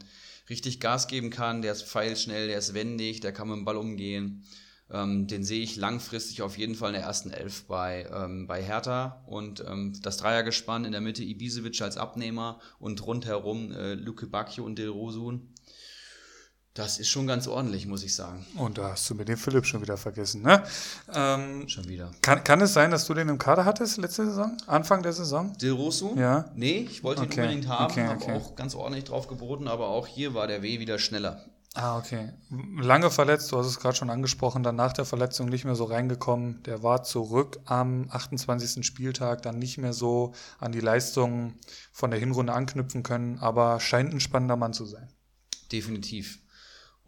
richtig Gas geben kann, der ist pfeilschnell, der ist wendig, der kann mit dem Ball umgehen. Ähm, den sehe ich langfristig auf jeden Fall in der ersten Elf bei, ähm, bei Hertha. Und ähm, das Dreiergespann in der Mitte Ibisevic als Abnehmer und rundherum äh, Luke Bacchio und Dilrosun. Das ist schon ganz ordentlich, muss ich sagen. Und da hast du mit dem Philipp schon wieder vergessen, ne? Ähm, schon wieder. Kann, kann es sein, dass du den im Kader hattest letzte Saison? Anfang der Saison? Dilrosu? Ja. Nee, ich wollte ihn Okay, unbedingt haben, okay, habe okay. auch ganz ordentlich drauf geboten, aber auch hier war der W wieder schneller. Ah, okay. Lange verletzt, du hast es gerade schon angesprochen, dann nach der Verletzung nicht mehr so reingekommen. Der war zurück am 28. Spieltag, dann nicht mehr so an die Leistungen von der Hinrunde anknüpfen können, aber scheint ein spannender Mann zu sein. Definitiv.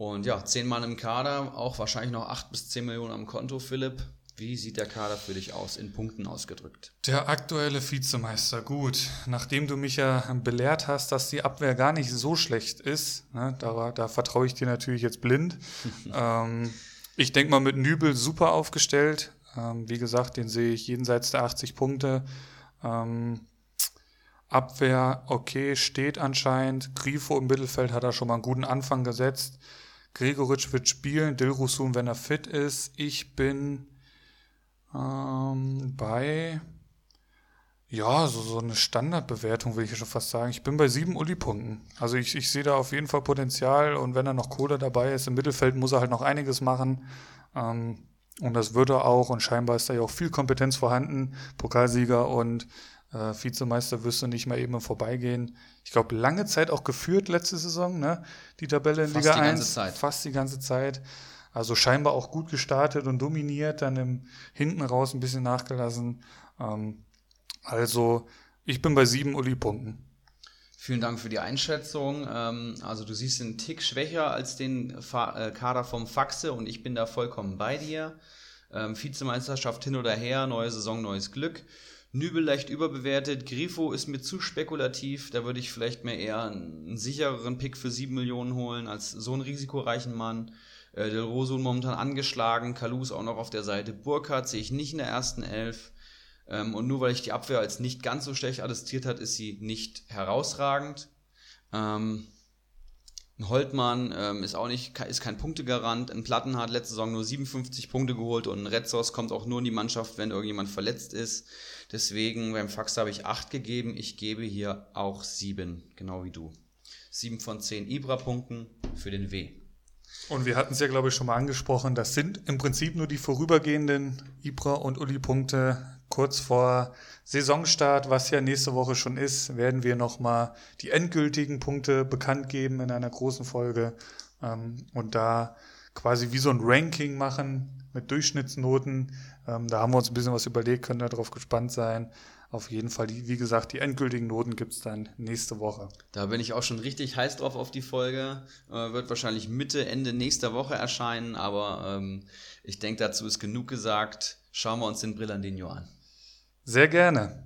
Und ja, zehn Mann im Kader, auch wahrscheinlich noch acht bis zehn Millionen am Konto, Philipp. Wie sieht der Kader für dich aus, in Punkten ausgedrückt? Der aktuelle Vizemeister, gut. Nachdem du mich ja belehrt hast, dass die Abwehr gar nicht so schlecht ist, ne, da, da vertraue ich dir natürlich jetzt blind. [LAUGHS] ähm, ich denke mal mit Nübel super aufgestellt. Ähm, wie gesagt, den sehe ich jenseits der 80 Punkte. Ähm, Abwehr, okay, steht anscheinend. Grifo im Mittelfeld hat er schon mal einen guten Anfang gesetzt. Gregoritsch wird spielen, Dilrusun, wenn er fit ist. Ich bin ähm, bei, ja, so, so eine Standardbewertung will ich ja schon fast sagen. Ich bin bei sieben Uli-Punkten. Also ich, ich sehe da auf jeden Fall Potenzial und wenn da noch Kohle dabei ist, im Mittelfeld muss er halt noch einiges machen. Ähm, und das wird er auch und scheinbar ist da ja auch viel Kompetenz vorhanden. Pokalsieger und äh, Vizemeister wirst du nicht mal eben im Vorbeigehen. Ich glaube, lange Zeit auch geführt letzte Saison, ne? Die Tabelle in Fast Liga die ganze 1. Zeit. Fast die ganze Zeit. Also scheinbar auch gut gestartet und dominiert, dann im hinten raus ein bisschen nachgelassen. Ähm, also ich bin bei sieben Uli-Punkten. Vielen Dank für die Einschätzung. Ähm, also du siehst einen Tick schwächer als den äh, Kader vom Faxe und ich bin da vollkommen bei dir. Ähm, Vizemeisterschaft hin oder her, neue Saison, neues Glück. Nübel leicht überbewertet. Grifo ist mir zu spekulativ. Da würde ich vielleicht mehr eher einen sichereren Pick für 7 Millionen holen als so einen risikoreichen Mann. Äh, Del Rosun momentan angeschlagen. Kalus auch noch auf der Seite. Burkhardt sehe ich nicht in der ersten Elf. Ähm, und nur weil ich die Abwehr als nicht ganz so schlecht attestiert hat, ist sie nicht herausragend. Ähm, ein Holtmann ähm, ist auch nicht, ist kein Punktegarant. Ein Platten hat letzte Saison nur 57 Punkte geholt und ein Retzos kommt auch nur in die Mannschaft, wenn irgendjemand verletzt ist. Deswegen beim Fax habe ich 8 gegeben. Ich gebe hier auch 7, genau wie du. 7 von 10 Ibra-Punkten für den W. Und wir hatten es ja, glaube ich, schon mal angesprochen. Das sind im Prinzip nur die vorübergehenden Ibra- und Uli-Punkte. Kurz vor Saisonstart, was ja nächste Woche schon ist, werden wir nochmal die endgültigen Punkte bekannt geben in einer großen Folge. Ähm, und da quasi wie so ein Ranking machen mit Durchschnittsnoten. Ähm, da haben wir uns ein bisschen was überlegt, können darauf gespannt sein. Auf jeden Fall, die, wie gesagt, die endgültigen Noten gibt es dann nächste Woche. Da bin ich auch schon richtig heiß drauf auf die Folge. Äh, wird wahrscheinlich Mitte, Ende nächster Woche erscheinen, aber ähm, ich denke, dazu ist genug gesagt. Schauen wir uns den Brillandino an. Sehr gerne.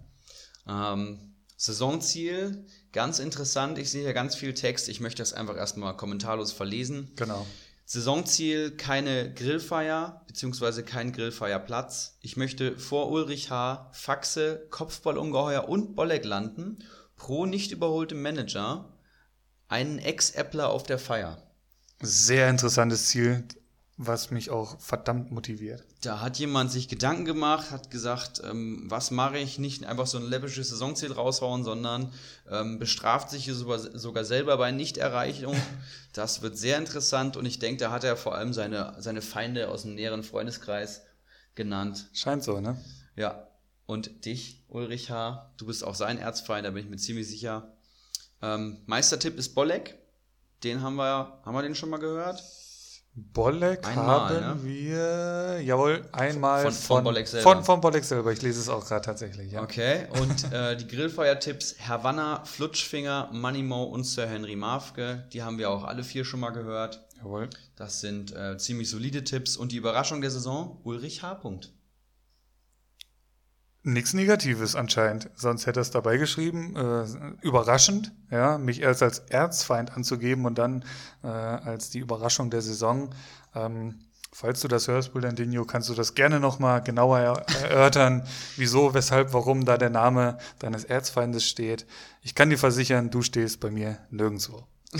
Ähm, Saisonziel, ganz interessant. Ich sehe hier ganz viel Text. Ich möchte das einfach erstmal kommentarlos verlesen. Genau. Saisonziel keine Grillfeier beziehungsweise kein Grillfeierplatz. Ich möchte vor Ulrich H., Faxe, Kopfballungeheuer und Bolleck landen. Pro nicht überholtem Manager einen Ex-Appler auf der Feier. Sehr interessantes Ziel, was mich auch verdammt motiviert. Da hat jemand sich Gedanken gemacht, hat gesagt, ähm, was mache ich? Nicht einfach so ein läppisches Saisonziel raushauen, sondern ähm, bestraft sich sogar, sogar selber bei Nichterreichung. [LAUGHS] Das wird sehr interessant und ich denke, da hat er vor allem seine, seine Feinde aus dem näheren Freundeskreis genannt. Scheint so, ne? Ja. Und dich, Ulrich H., du bist auch sein Erzfeind, da bin ich mir ziemlich sicher. Ähm, Meistertipp ist Bolleck. Den haben wir, haben wir den schon mal gehört? Bolleck Einmal, haben ne? wir, jawohl, einmal Von- von Bolleck selber. Von, von Bolleck selber. Ich lese es auch gerade tatsächlich, ja. Okay, und äh, die Grillfeuer-Tipps Havanna, Flutschfinger, Moneymo und Sir Henry Mafke, die haben wir auch alle vier schon mal gehört. Jawohl. Das sind äh, ziemlich solide Tipps. Und die Überraschung der Saison, Ulrich H. Punkt. Nichts Negatives anscheinend, sonst hätte er es dabei geschrieben. Äh, überraschend, ja, mich erst als Erzfeind anzugeben und dann äh, als die Überraschung der Saison. Ähm, falls du das hörst, Bullandinho, kannst du das gerne nochmal genauer erörtern, wieso, weshalb, warum da der Name deines Erzfeindes steht. Ich kann dir versichern, du stehst bei mir nirgendwo. [LAUGHS]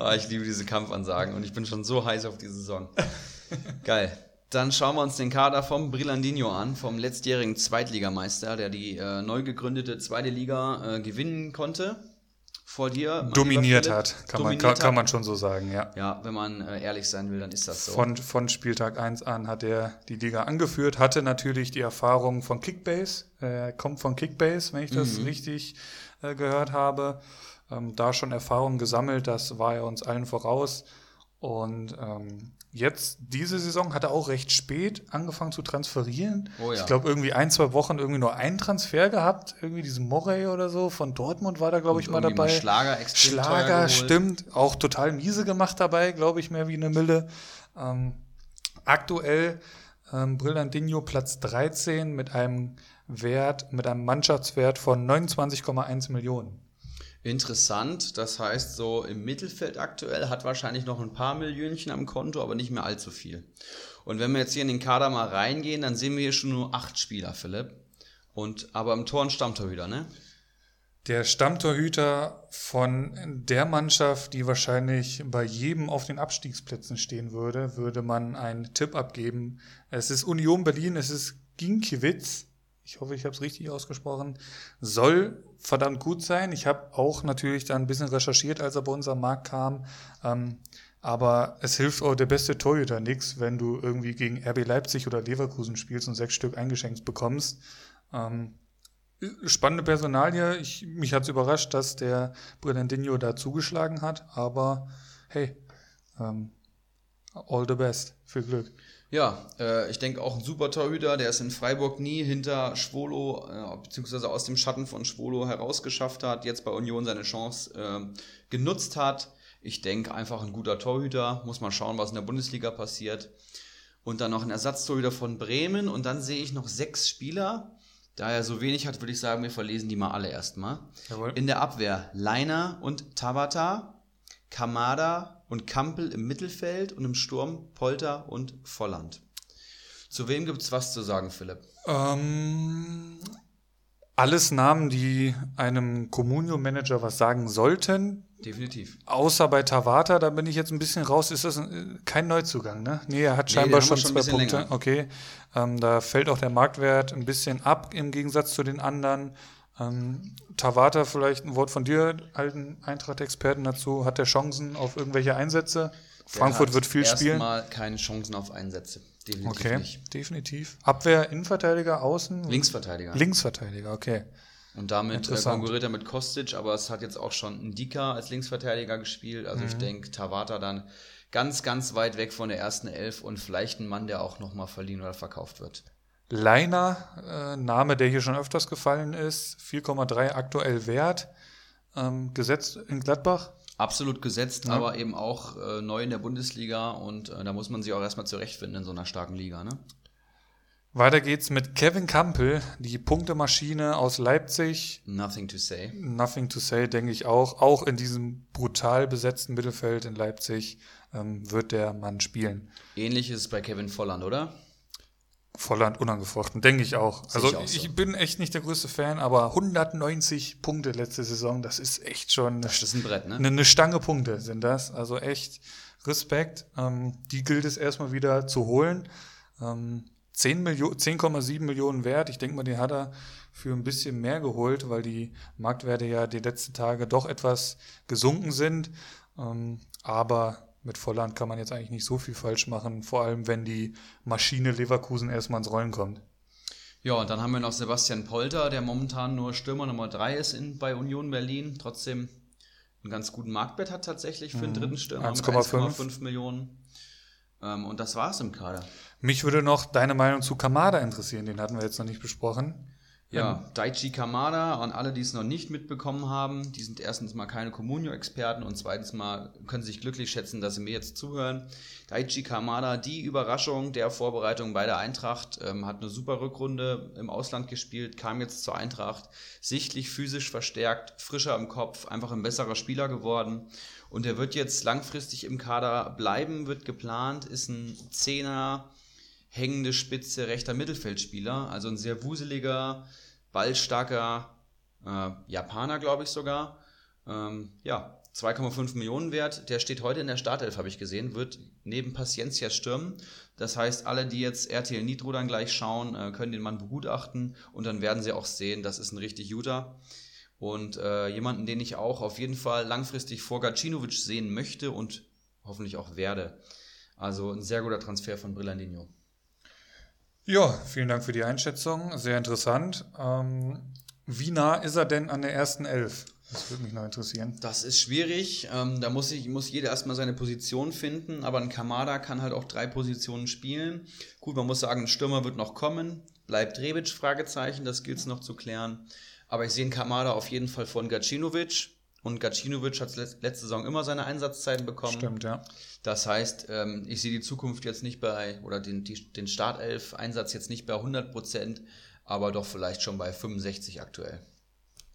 oh, ich liebe diese Kampfansagen und ich bin schon so heiß auf die Saison. Geil. Dann schauen wir uns den Kader vom Brillandino an, vom letztjährigen Zweitligameister, der die äh, neu gegründete zweite Liga äh, gewinnen konnte. Vor dir. Dominiert hat, kann, Dominiert man, kann, kann, man schon so sagen, ja. Ja, wenn man äh, ehrlich sein will, dann ist das so. Von, von Spieltag 1 an hat er die Liga angeführt, hatte natürlich die Erfahrung von Kickbase, Er kommt von Kickbase, wenn ich das mhm. richtig äh, gehört habe. Ähm, da schon Erfahrung gesammelt, das war er uns allen voraus. Und ähm, jetzt, diese Saison, hat er auch recht spät angefangen zu transferieren. Oh ja. Ich glaube, irgendwie ein, zwei Wochen irgendwie nur einen Transfer gehabt. Irgendwie diesen Morey oder so. Von Dortmund war da, glaube ich, mal dabei. Schlager, extrem Schlager, stimmt. Auch total miese gemacht dabei, glaube ich, mehr wie eine Mille. Ähm, aktuell ähm, Brillandinho Platz 13 mit einem Wert, mit einem Mannschaftswert von 29,1 Millionen. Interessant, das heißt, so im Mittelfeld aktuell hat wahrscheinlich noch ein paar Millionchen am Konto, aber nicht mehr allzu viel. Und wenn wir jetzt hier in den Kader mal reingehen, dann sehen wir hier schon nur acht Spieler, Philipp. Und aber im Tor ein Stammtorhüter, ne? Der Stammtorhüter von der Mannschaft, die wahrscheinlich bei jedem auf den Abstiegsplätzen stehen würde, würde man einen Tipp abgeben. Es ist Union Berlin, es ist Ginkiewicz ich hoffe, ich habe es richtig ausgesprochen, soll verdammt gut sein. Ich habe auch natürlich da ein bisschen recherchiert, als er bei uns am Markt kam. Ähm, aber es hilft auch der beste Torhüter nichts, wenn du irgendwie gegen RB Leipzig oder Leverkusen spielst und sechs Stück eingeschenkt bekommst. Ähm, spannende Personalie. Ich, mich hat es überrascht, dass der Brillandinho da zugeschlagen hat. Aber hey, ähm, all the best. Viel Glück. Ja, äh, ich denke auch ein super Torhüter, der es in Freiburg nie hinter Schwolo, äh, beziehungsweise aus dem Schatten von Schwolo herausgeschafft hat, jetzt bei Union seine Chance äh, genutzt hat. Ich denke einfach ein guter Torhüter, muss mal schauen, was in der Bundesliga passiert. Und dann noch ein Ersatztorhüter von Bremen und dann sehe ich noch sechs Spieler. Da er so wenig hat, würde ich sagen, wir verlesen die mal alle erstmal. In der Abwehr Leiner und Tabata, Kamada, und Kampel im Mittelfeld und im Sturm Polter und Volland. Zu wem gibt es was zu sagen, Philipp? Ähm, alles Namen, die einem Communio-Manager was sagen sollten. Definitiv. Außer bei Tavata, da bin ich jetzt ein bisschen raus. Ist das ein, kein Neuzugang, ne? Nee, er hat scheinbar nee, schon, schon zwei Punkte. Länger. Okay. Ähm, da fällt auch der Marktwert ein bisschen ab im Gegensatz zu den anderen. Ähm, Tawata, vielleicht ein Wort von dir, alten Eintracht-Experten dazu. Hat er Chancen auf irgendwelche Einsätze? Frankfurt wird viel spielen. Erstmal keine Chancen auf Einsätze. Definitiv okay, nicht. definitiv. Abwehr, Innenverteidiger, Außen? Linksverteidiger. Linksverteidiger, okay. Und damit äh, konkurriert er mit Kostic, aber es hat jetzt auch schon Ndika als Linksverteidiger gespielt. Also mhm. ich denke, Tawata dann ganz, ganz weit weg von der ersten Elf und vielleicht ein Mann, der auch nochmal verliehen oder verkauft wird. Leiner, äh, Name, der hier schon öfters gefallen ist, 4,3 aktuell wert, ähm, gesetzt in Gladbach. Absolut gesetzt, ja. aber eben auch äh, neu in der Bundesliga und äh, da muss man sich auch erstmal zurechtfinden in so einer starken Liga. Ne? Weiter geht's mit Kevin Campbell, die Punktemaschine aus Leipzig. Nothing to say. Nothing to say, denke ich auch. Auch in diesem brutal besetzten Mittelfeld in Leipzig ähm, wird der Mann spielen. Ähnliches bei Kevin Volland, oder? Volland unangefochten, denke ich auch. Also ich, auch so. ich, bin echt nicht der größte Fan, aber 190 Punkte letzte Saison, das ist echt schon das ist ein Brett, ne? eine, eine Stange Punkte sind das. Also echt Respekt. Ähm, die gilt es erstmal wieder zu holen. Ähm, 10 Millionen, 10,7 Millionen wert. Ich denke mal, den hat er für ein bisschen mehr geholt, weil die Marktwerte ja die letzten Tage doch etwas gesunken sind. Ähm, aber mit Volland kann man jetzt eigentlich nicht so viel falsch machen, vor allem wenn die Maschine Leverkusen erstmal ins Rollen kommt. Ja, und dann haben wir noch Sebastian Polter, der momentan nur Stürmer Nummer 3 ist in, bei Union Berlin, trotzdem einen ganz guten Marktwert hat tatsächlich für mhm. den dritten Stürmer 1,5 Millionen. Ähm, und das war es im Kader. Mich würde noch deine Meinung zu Kamada interessieren, den hatten wir jetzt noch nicht besprochen. Ja, Daichi Kamada, an alle, die es noch nicht mitbekommen haben, die sind erstens mal keine Communio-Experten und zweitens mal können sich glücklich schätzen, dass sie mir jetzt zuhören. Daichi Kamada, die Überraschung der Vorbereitung bei der Eintracht, ähm, hat eine super Rückrunde im Ausland gespielt, kam jetzt zur Eintracht, sichtlich physisch verstärkt, frischer im Kopf, einfach ein besserer Spieler geworden. Und er wird jetzt langfristig im Kader bleiben, wird geplant, ist ein Zehner, hängende Spitze rechter Mittelfeldspieler, also ein sehr wuseliger, ballstarker äh, Japaner, glaube ich sogar. Ähm, ja, 2,5 Millionen wert. Der steht heute in der Startelf, habe ich gesehen, wird neben Paciencia stürmen. Das heißt, alle, die jetzt RTL Nitro dann gleich schauen, äh, können den Mann begutachten und dann werden sie auch sehen, das ist ein richtig guter. Und äh, jemanden, den ich auch auf jeden Fall langfristig vor Gacinovic sehen möchte und hoffentlich auch werde. Also ein sehr guter Transfer von Brillandino. Ja, vielen Dank für die Einschätzung. Sehr interessant. Ähm, wie nah ist er denn an der ersten Elf? Das würde mich noch interessieren. Das ist schwierig. Ähm, da muss, ich, muss jeder erstmal seine Position finden. Aber ein Kamada kann halt auch drei Positionen spielen. Gut, man muss sagen, ein Stürmer wird noch kommen. Bleibt Rebic? Fragezeichen. Das gilt es noch zu klären. Aber ich sehe einen Kamada auf jeden Fall von Gacinovic. Und Gacinovic hat letzte Saison immer seine Einsatzzeiten bekommen. Stimmt, ja. Das heißt, ähm, ich sehe die Zukunft jetzt nicht bei, oder den, den Startelf-Einsatz jetzt nicht bei 100 Prozent, aber doch vielleicht schon bei 65 aktuell.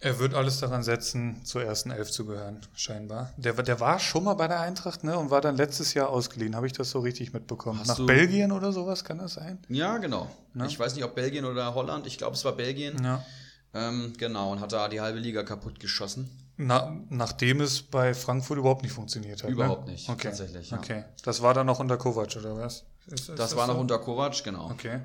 Er wird alles daran setzen, zur ersten Elf zu gehören, scheinbar. Der, der war schon mal bei der Eintracht, ne? Und war dann letztes Jahr ausgeliehen. Habe ich das so richtig mitbekommen? Hast Nach Belgien oder sowas kann das sein? Ja, genau. Ne? Ich weiß nicht, ob Belgien oder Holland. Ich glaube, es war Belgien. Ja. Ähm, genau, und hat da die halbe Liga kaputt geschossen. Na, nachdem es bei Frankfurt überhaupt nicht funktioniert hat. Ne? Überhaupt ne? nicht, okay. tatsächlich. Ja. Okay. Das war dann noch unter Kovac, oder was? Ist, ist das, das, war so? noch unter Kovac, genau. Okay.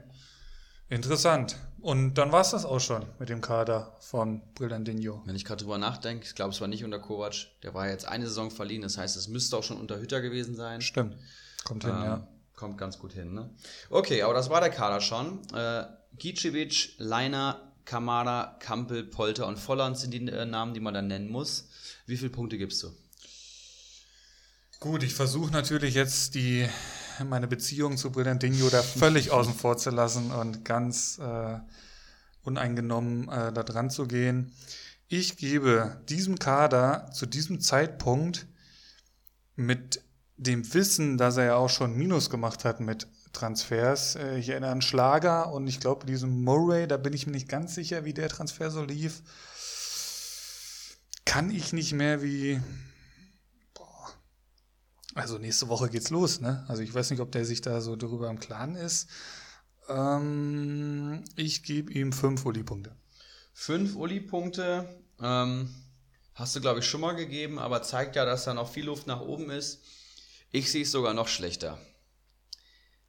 Interessant. Und dann war es das auch schon mit dem Kader von Brillandinho. Wenn ich gerade drüber nachdenke, ich glaube, es war nicht unter Kovac. Der war jetzt eine Saison verliehen, das heißt, es müsste auch schon unter Hütter gewesen sein. Stimmt. Kommt hin, ähm, ja. Kommt ganz gut hin, ne? Okay, aber das war der Kader schon. Äh, Gicevic, Leiner, Kamada, Kampel, Polter und Volland sind die äh, Namen, die man dann nennen muss. Wie viele Punkte gibst du? Gut, ich versuche natürlich jetzt die meine Beziehung zu Brillantinho da völlig außen vor zu lassen und ganz äh, uneingenommen äh, da dran zu gehen. Ich gebe diesem Kader zu diesem Zeitpunkt mit dem Wissen, dass er ja auch schon Minus gemacht hat mit Transfers. Äh, ich erinnere an Schlager und ich glaube, diesem Murray, da bin ich mir nicht ganz sicher, wie der Transfer so lief. Kann ich nicht mehr wie. Boah. Also nächste Woche geht's los, ne? Also ich weiß nicht, ob der sich da so darüber im Klaren ist. Ähm, ich gebe ihm fünf Uli-Punkte. Fünf Uli-Punkte. Ähm, hast du, glaube ich, schon mal gegeben, aber zeigt ja, dass da noch viel Luft nach oben ist. Ich sehe es sogar noch schlechter.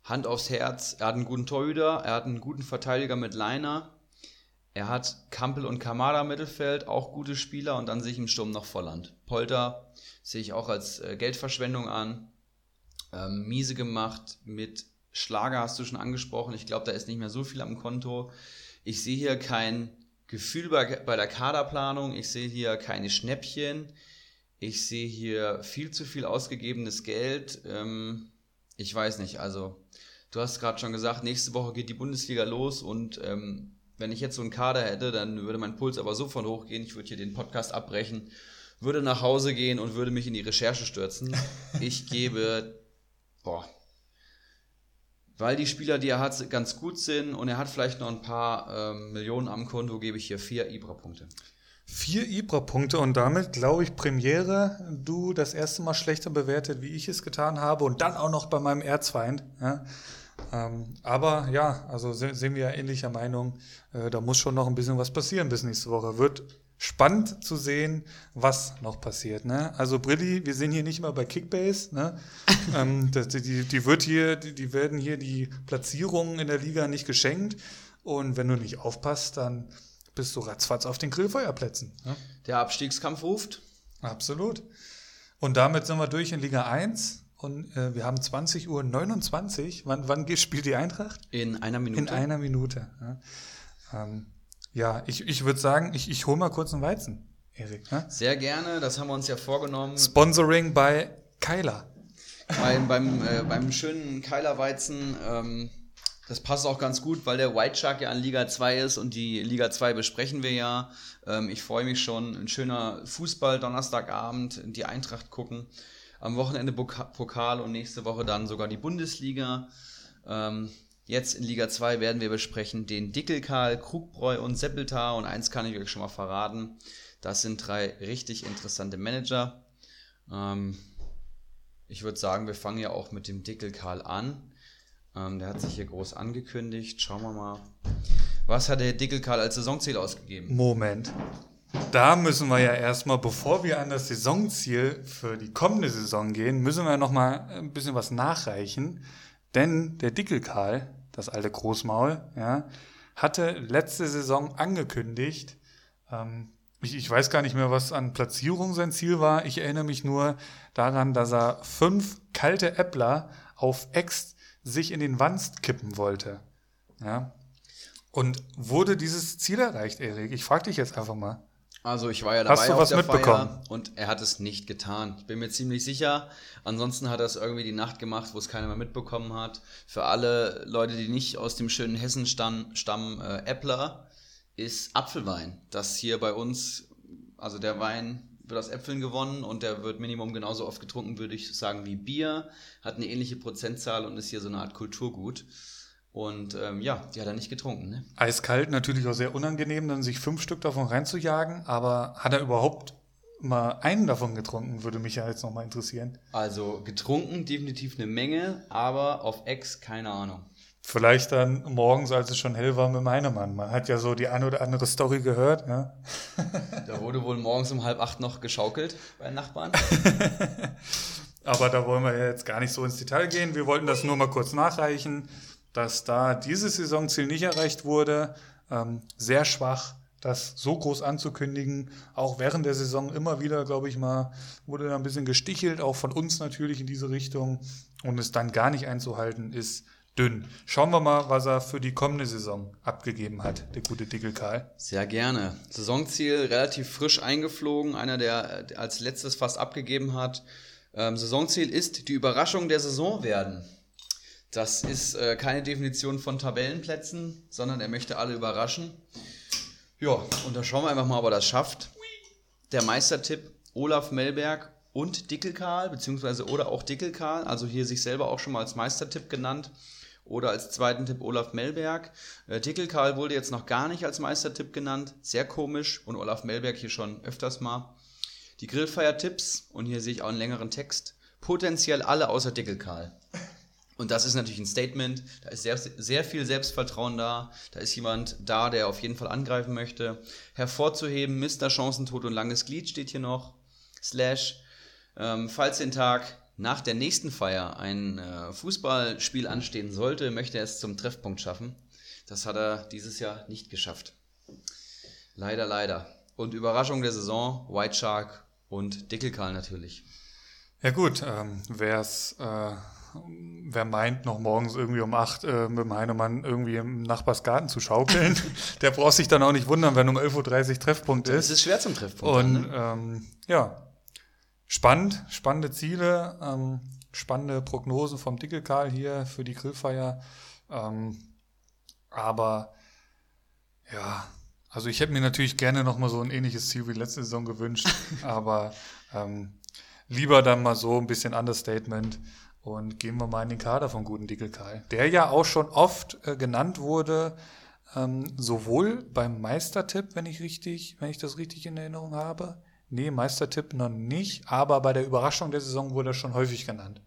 Hand aufs Herz, er hat einen guten Torhüter, er hat einen guten Verteidiger mit Leiner, er hat Kampel und Kamada Mittelfeld, auch gute Spieler und dann sehe ich im Sturm noch Volland. Polter sehe ich auch als äh, Geldverschwendung an. Ähm, miese gemacht mit Schlager hast du schon angesprochen. Ich glaube, da ist nicht mehr so viel am Konto. Ich sehe hier kein Gefühl bei, bei der Kaderplanung. Ich sehe hier keine Schnäppchen. Ich sehe hier viel zu viel ausgegebenes Geld. Ähm, ich weiß nicht, also du hast gerade schon gesagt, nächste Woche geht die Bundesliga los und ähm, wenn ich jetzt so einen Kader hätte, dann würde mein Puls aber so von hochgehen, ich würde hier den Podcast abbrechen, würde nach Hause gehen und würde mich in die Recherche stürzen. [LAUGHS] Ich gebe, boah, weil die Spieler, die er hat, ganz gut sind und er hat vielleicht noch ein paar ähm, Millionen am Konto, gebe ich hier vier Ibra-Punkte. Vier Ibra-Punkte und damit, glaube ich, Premiere, du das erste Mal schlechter bewertet, wie ich es getan habe und dann auch noch bei meinem Erzfeind. Ja. Ähm, aber ja, also se sehen wir ja ähnlicher Meinung. Äh, da muss schon noch ein bisschen was passieren bis nächste Woche. Wird spannend zu sehen, was noch passiert. Ne? Also Brilli, wir sehen hier nicht mal bei Kickbase. Ne? [LAUGHS] ähm, das, die, die, wird hier, die, die werden hier die Platzierungen in der Liga nicht geschenkt. Und wenn du nicht aufpasst, dann bist du ratzfatz auf den Grillfeuerplätzen. Ne? Der Abstiegskampf ruft. Absolut. Und damit sind wir durch in Liga 1 und äh, wir haben 20.29 Uhr. Wann, wann spielt die Eintracht? In einer Minute. In einer Minute. Ja, ähm, ja ich, ich würde sagen, ich, ich hole mal kurz einen Weizen, Erik. Ne? Sehr gerne, das haben wir uns ja vorgenommen. Sponsoring bei Keiler. Beim, beim, äh, beim schönen Keiler Weizen. Ähm Das passt auch ganz gut, weil der White Shark ja an Liga 2 ist und die Liga 2 besprechen wir ja. Ähm, ich freue mich schon. Ein schöner Fußball, Donnerstagabend, die Eintracht gucken. Am Wochenende Pokal und nächste Woche dann sogar die Bundesliga. Ähm, jetzt in Liga 2 werden wir besprechen den Dickelkarl, Krugbräu und Seppeltar. Und eins kann ich euch schon mal verraten. Das sind drei richtig interessante Manager. Ähm, ich würde sagen, wir fangen ja auch mit dem Dickelkarl an. Ähm, der hat sich hier groß angekündigt. Schauen wir mal. Was hat der Dickelkarl als Saisonziel ausgegeben? Moment. Da müssen wir ja erstmal, bevor wir an das Saisonziel für die kommende Saison gehen, müssen wir noch mal ein bisschen was nachreichen. Denn der Dickelkarl, das alte Großmaul, ja, hatte letzte Saison angekündigt, ähm, ich, ich, weiß gar nicht mehr, was an Platzierung sein Ziel war. Ich erinnere mich nur daran, dass er fünf kalte Äppler auf Ex sich in den Wanst kippen wollte. Ja. Und wurde dieses Ziel erreicht, Erik? Ich frage dich jetzt einfach mal. Also ich war ja dabei Hast du was mitbekommen? Feier und er hat es nicht getan. Ich bin mir ziemlich sicher. Ansonsten hat er es irgendwie die Nacht gemacht, wo es keiner mehr mitbekommen hat. Für alle Leute, die nicht aus dem schönen Hessen stammen, stammen äh, Äppler ist Apfelwein. Das hier bei uns, also der Wein wird aus Äpfeln gewonnen und der wird Minimum genauso oft getrunken, würde ich sagen, wie Bier. Hat eine ähnliche Prozentzahl und ist hier so eine Art Kulturgut. Und ähm, ja, die hat er nicht getrunken. Ne? Eiskalt, natürlich auch sehr unangenehm, dann sich fünf Stück davon reinzujagen. Aber hat er überhaupt mal einen davon getrunken, würde mich ja jetzt nochmal interessieren. Also getrunken definitiv eine Menge, aber auf Ex keine Ahnung. Vielleicht dann morgens, als es schon hell war, mit meinem Mann. Man hat ja so die eine oder andere Story gehört. Ja? Da wurde wohl morgens um halb acht noch geschaukelt bei Nachbarn. [LAUGHS] Aber da wollen wir jetzt gar nicht so ins Detail gehen. Wir wollten das nur mal kurz nachreichen, dass da dieses Saisonziel nicht erreicht wurde. Ähm, sehr schwach, das so groß anzukündigen. Auch während der Saison immer wieder, glaube ich mal, wurde da ein bisschen gestichelt, auch von uns natürlich in diese Richtung. Und es dann gar nicht einzuhalten, ist dünn. Schauen wir mal, was er für die kommende Saison abgegeben hat, der gute Dickel Karl. Sehr gerne. Saisonziel relativ frisch eingeflogen, einer, der als letztes fast abgegeben hat. Ähm, Saisonziel ist die Überraschung der Saison werden. Das ist äh, keine Definition von Tabellenplätzen, sondern er möchte alle überraschen. Ja, und da schauen wir einfach mal, ob er das schafft. Der Meistertipp Olaf Melberg und Dickelkarl, beziehungsweise oder auch Dickelkarl, also hier sich selber auch schon mal als Meistertipp genannt. Oder als zweiten Tipp Olaf Melberg. Äh, Karl wurde jetzt noch gar nicht als Meistertipp genannt. Sehr komisch. Und Olaf Melberg hier schon öfters mal. Die Grillfeier-Tipps. Und hier sehe ich auch einen längeren Text. Potenziell alle außer Karl. Und das ist natürlich ein Statement. Da ist sehr, sehr viel Selbstvertrauen da. Da ist jemand da, der auf jeden Fall angreifen möchte. Hervorzuheben, Mr. Chancentod und langes Glied steht hier noch. Slash. Ähm, falls den Tag nach der nächsten Feier ein äh, Fußballspiel anstehen sollte, möchte er es zum Treffpunkt schaffen. Das hat er dieses Jahr nicht geschafft. Leider, leider. Und Überraschung der Saison, White Shark und Dickelkarl natürlich. Ja gut, ähm, wer's, äh, wer meint, noch morgens irgendwie um acht äh, mit dem Heinemann irgendwie im Nachbarsgarten zu schaukeln, [LAUGHS] der braucht sich dann auch nicht wundern, wenn um 11.30 Uhr Treffpunkt ist. Es ist schwer zum Treffpunkt. Und dann, ne? ähm, ja, spannend, spannende Ziele, ähm, spannende Prognosen vom Dickelkarl hier für die Grillfeier. Ähm, aber ja, also ich hätte mir natürlich gerne nochmal so ein ähnliches Ziel wie letzte Saison gewünscht, [LAUGHS] aber ähm, lieber dann mal so ein bisschen Understatement und gehen wir mal in den Kader vom guten Dickelkarl, der ja auch schon oft äh, genannt wurde, ähm, sowohl beim Meistertipp, wenn ich richtig, wenn ich das richtig in Erinnerung habe, Nee, Meistertipp noch nicht, aber bei der Überraschung der Saison wurde er schon häufig genannt.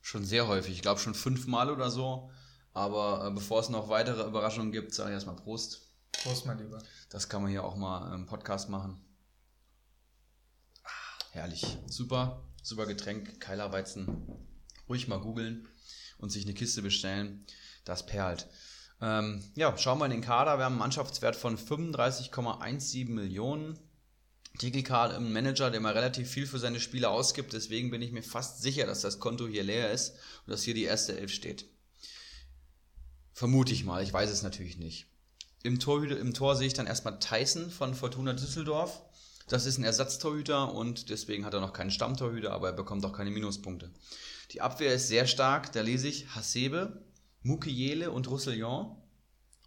Schon sehr häufig, ich glaube schon fünfmal oder so. Aber äh, bevor es noch weitere Überraschungen gibt, sage ich erstmal Prost. Prost, mein Lieber. Das kann man hier auch mal im Podcast machen. Herrlich. Super, super Getränk, Keilerweizen. Ruhig mal googeln und sich eine Kiste bestellen. Das perlt. Ähm, ja, schauen wir in den Kader. Wir haben einen Mannschaftswert von 35,17 Millionen. Karl ein Manager, der mal relativ viel für seine Spieler ausgibt. Deswegen bin ich mir fast sicher, dass das Konto hier leer ist und dass hier die erste Elf steht. Vermute ich mal, ich weiß es natürlich nicht. Im Tor, im Tor sehe ich dann erstmal Tyson von Fortuna Düsseldorf. Das ist ein Ersatztorhüter und deswegen hat er noch keinen Stammtorhüter, aber er bekommt auch keine Minuspunkte. Die Abwehr ist sehr stark, da lese ich Hasebe, Mukiele und Roussillon.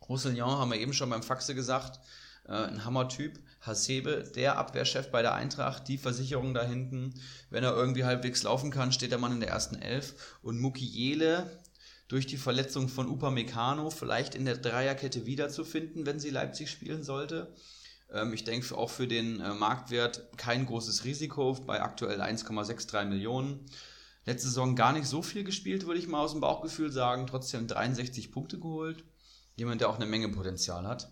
Roussillon haben wir eben schon beim Faxe gesagt, äh, ein Hammertyp. Hasebe, der Abwehrchef bei der Eintracht, die Versicherung da hinten. Wenn er irgendwie halbwegs laufen kann, steht der Mann in der ersten Elf. Und Mukiele, durch die Verletzung von Upamecano vielleicht in der Dreierkette wiederzufinden, wenn sie Leipzig spielen sollte. Ähm, ich denke auch für den äh, Marktwert kein großes Risiko bei aktuell 1,63 Millionen. Letzte Saison gar nicht so viel gespielt, würde ich mal aus dem Bauchgefühl sagen. Trotzdem 63 Punkte geholt. Jemand, der auch eine Menge Potenzial hat.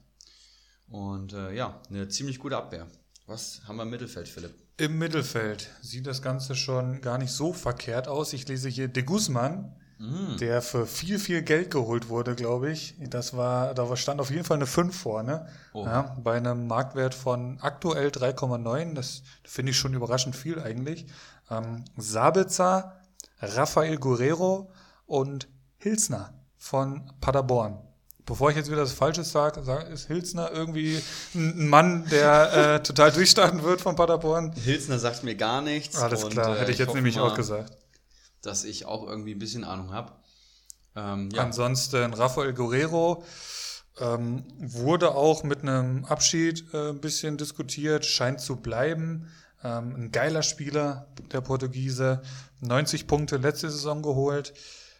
Und äh, ja, eine ziemlich gute Abwehr. Was haben wir im Mittelfeld, Philipp? Im Mittelfeld sieht das Ganze schon gar nicht so verkehrt aus. Ich lese hier De Guzman, mm. der für viel, viel Geld geholt wurde, glaube ich. Das war, da stand auf jeden Fall eine 5 vorne. Oh. Ja, bei einem Marktwert von aktuell 3,9. Das finde ich schon überraschend viel eigentlich. Ähm, Sabitzer, Rafael Guerrero und Hilsner von Paderborn. Bevor ich jetzt wieder das Falsche sage, ist Hilsner irgendwie ein Mann, der äh, [LAUGHS] total durchstarten wird von Paderborn? Hilsner sagt mir gar nichts. Alles und, klar, hätte ich, äh, ich jetzt nämlich mal, auch gesagt. Dass ich auch irgendwie ein bisschen Ahnung habe. Ähm, ja. Ansonsten Rafael Guerrero ähm, wurde auch mit einem Abschied äh, ein bisschen diskutiert, scheint zu bleiben. Ähm, ein geiler Spieler, der Portugiese. 90 Punkte letzte Saison geholt.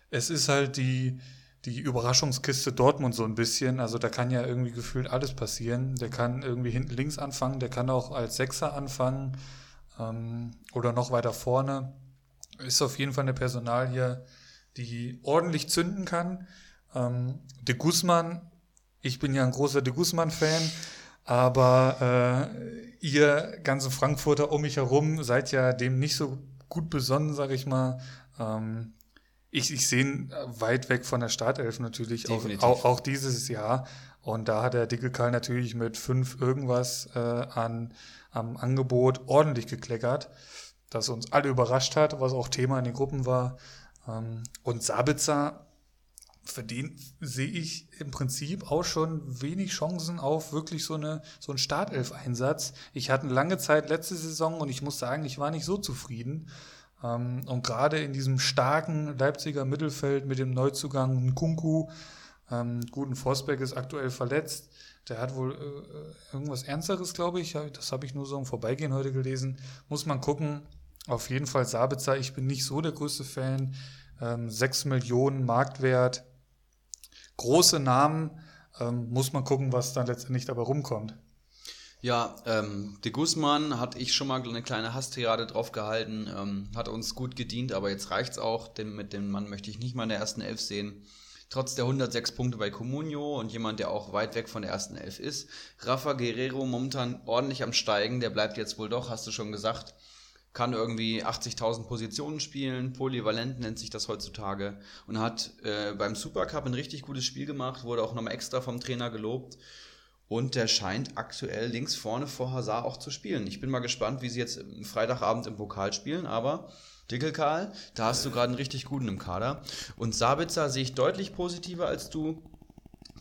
Es ist halt die die Überraschungskiste Dortmund so ein bisschen. Also da kann ja irgendwie gefühlt alles passieren. Der kann irgendwie hinten links anfangen, der kann auch als Sechser anfangen ähm, oder noch weiter vorne. Ist auf jeden Fall eine Personal hier, die ordentlich zünden kann. Ähm, de Guzman, ich bin ja ein großer De Guzman-Fan, aber äh, ihr ganzen Frankfurter um mich herum seid ja dem nicht so gut besonnen, sag ich mal. Ähm, ich, ich sehe ihn weit weg von der Startelf natürlich, auch, auch, auch, dieses Jahr. Und da hat der dicke Karl natürlich mit fünf irgendwas äh, an, am Angebot ordentlich gekleckert, das uns alle überrascht hat, was auch Thema in den Gruppen war. Ähm, und Sabitzer, für den sehe ich im Prinzip auch schon wenig Chancen auf wirklich so, eine, so einen Startelf-Einsatz. Ich hatte eine lange Zeit letzte Saison und ich muss sagen, ich war nicht so zufrieden. Ähm, und gerade in diesem starken Leipziger Mittelfeld mit dem Neuzugang Nkunku, ähm, guten Forsberg ist aktuell verletzt. Der hat wohl äh, irgendwas Ernsteres, glaube ich. Das habe ich nur so im Vorbeigehen heute gelesen. Muss man gucken. Auf jeden Fall Sabitzer. Ich bin nicht so der größte Fan. Ähm, 6 Millionen Marktwert. Große Namen. Ähm, muss man gucken, was dann letztendlich dabei rumkommt. Ja, ähm, de Guzman hatte ich schon mal eine kleine Hasstirade drauf gehalten, ähm, hat uns gut gedient, aber jetzt reicht's auch. Dem, mit dem Mann möchte ich nicht mal in der ersten Elf sehen. Trotz der 106 Punkte bei Comunio und jemand, der auch weit weg von der ersten Elf ist. Rafa Guerrero momentan ordentlich am Steigen, der bleibt jetzt wohl doch, hast du schon gesagt. Kann irgendwie 80.000 Positionen spielen, polyvalent nennt sich das heutzutage und hat äh, beim Supercup ein richtig gutes Spiel gemacht, wurde auch nochmal extra vom Trainer gelobt und der scheint aktuell links vorne vor Hazard auch zu spielen. Ich bin mal gespannt, wie sie jetzt Freitagabend im Pokal spielen, aber Dickelkarl, da hast du gerade einen richtig guten im Kader. Und Sabitzer sehe ich deutlich positiver als du.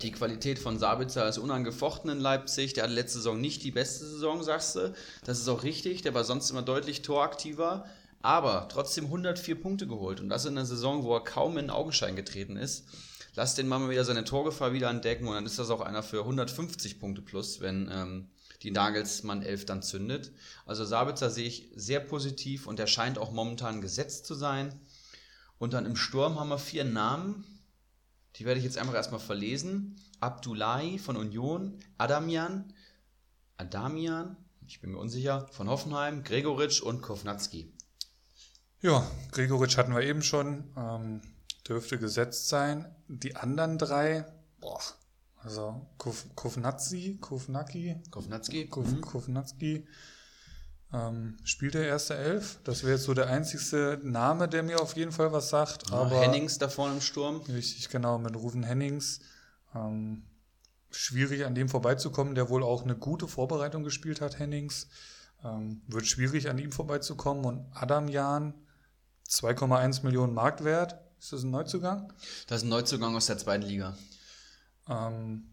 Die Qualität von Sabitzer ist unangefochten in Leipzig. Der hatte letzte Saison nicht die beste Saison, sagst du. Das ist auch richtig. Der war sonst immer deutlich toraktiver. Aber trotzdem 104 Punkte geholt. Und das in einer Saison, wo er kaum in Augenschein getreten ist lass den Mann mal wieder seine Torgefahr wieder entdecken und dann ist das auch einer für 150 Punkte plus, wenn ähm, die Nagelsmann 11 dann zündet. Also Sabitzer sehe ich sehr positiv und er scheint auch momentan gesetzt zu sein. Und dann im Sturm haben wir vier Namen. Die werde ich jetzt einfach erstmal verlesen. Abdullahi von Union, Adamian, Adamian, ich bin mir unsicher, von Hoffenheim, Gregoritsch und Kovnatski. Ja, Gregoritsch hatten wir eben schon. Ähm, dürfte gesetzt sein. Die anderen drei, boah, also Kovnatski, Kovnacki, Kovnatski, Kov, mhm. Kovnatski ähm, spielt der erste Elf. Das wäre jetzt so der einzigste Name, der mir auf jeden Fall was sagt. Ja, aber Hennings da vorne im Sturm. Richtig, genau, mit Rufen Hennings. Ähm, schwierig an dem vorbeizukommen, der wohl auch eine gute Vorbereitung gespielt hat, Hennings. Ähm, wird schwierig an ihm vorbeizukommen. Und Adam Jahn, 2,1 Millionen Marktwert, ist das ein Neuzugang? Das ist ein Neuzugang aus der zweiten Liga. Ähm,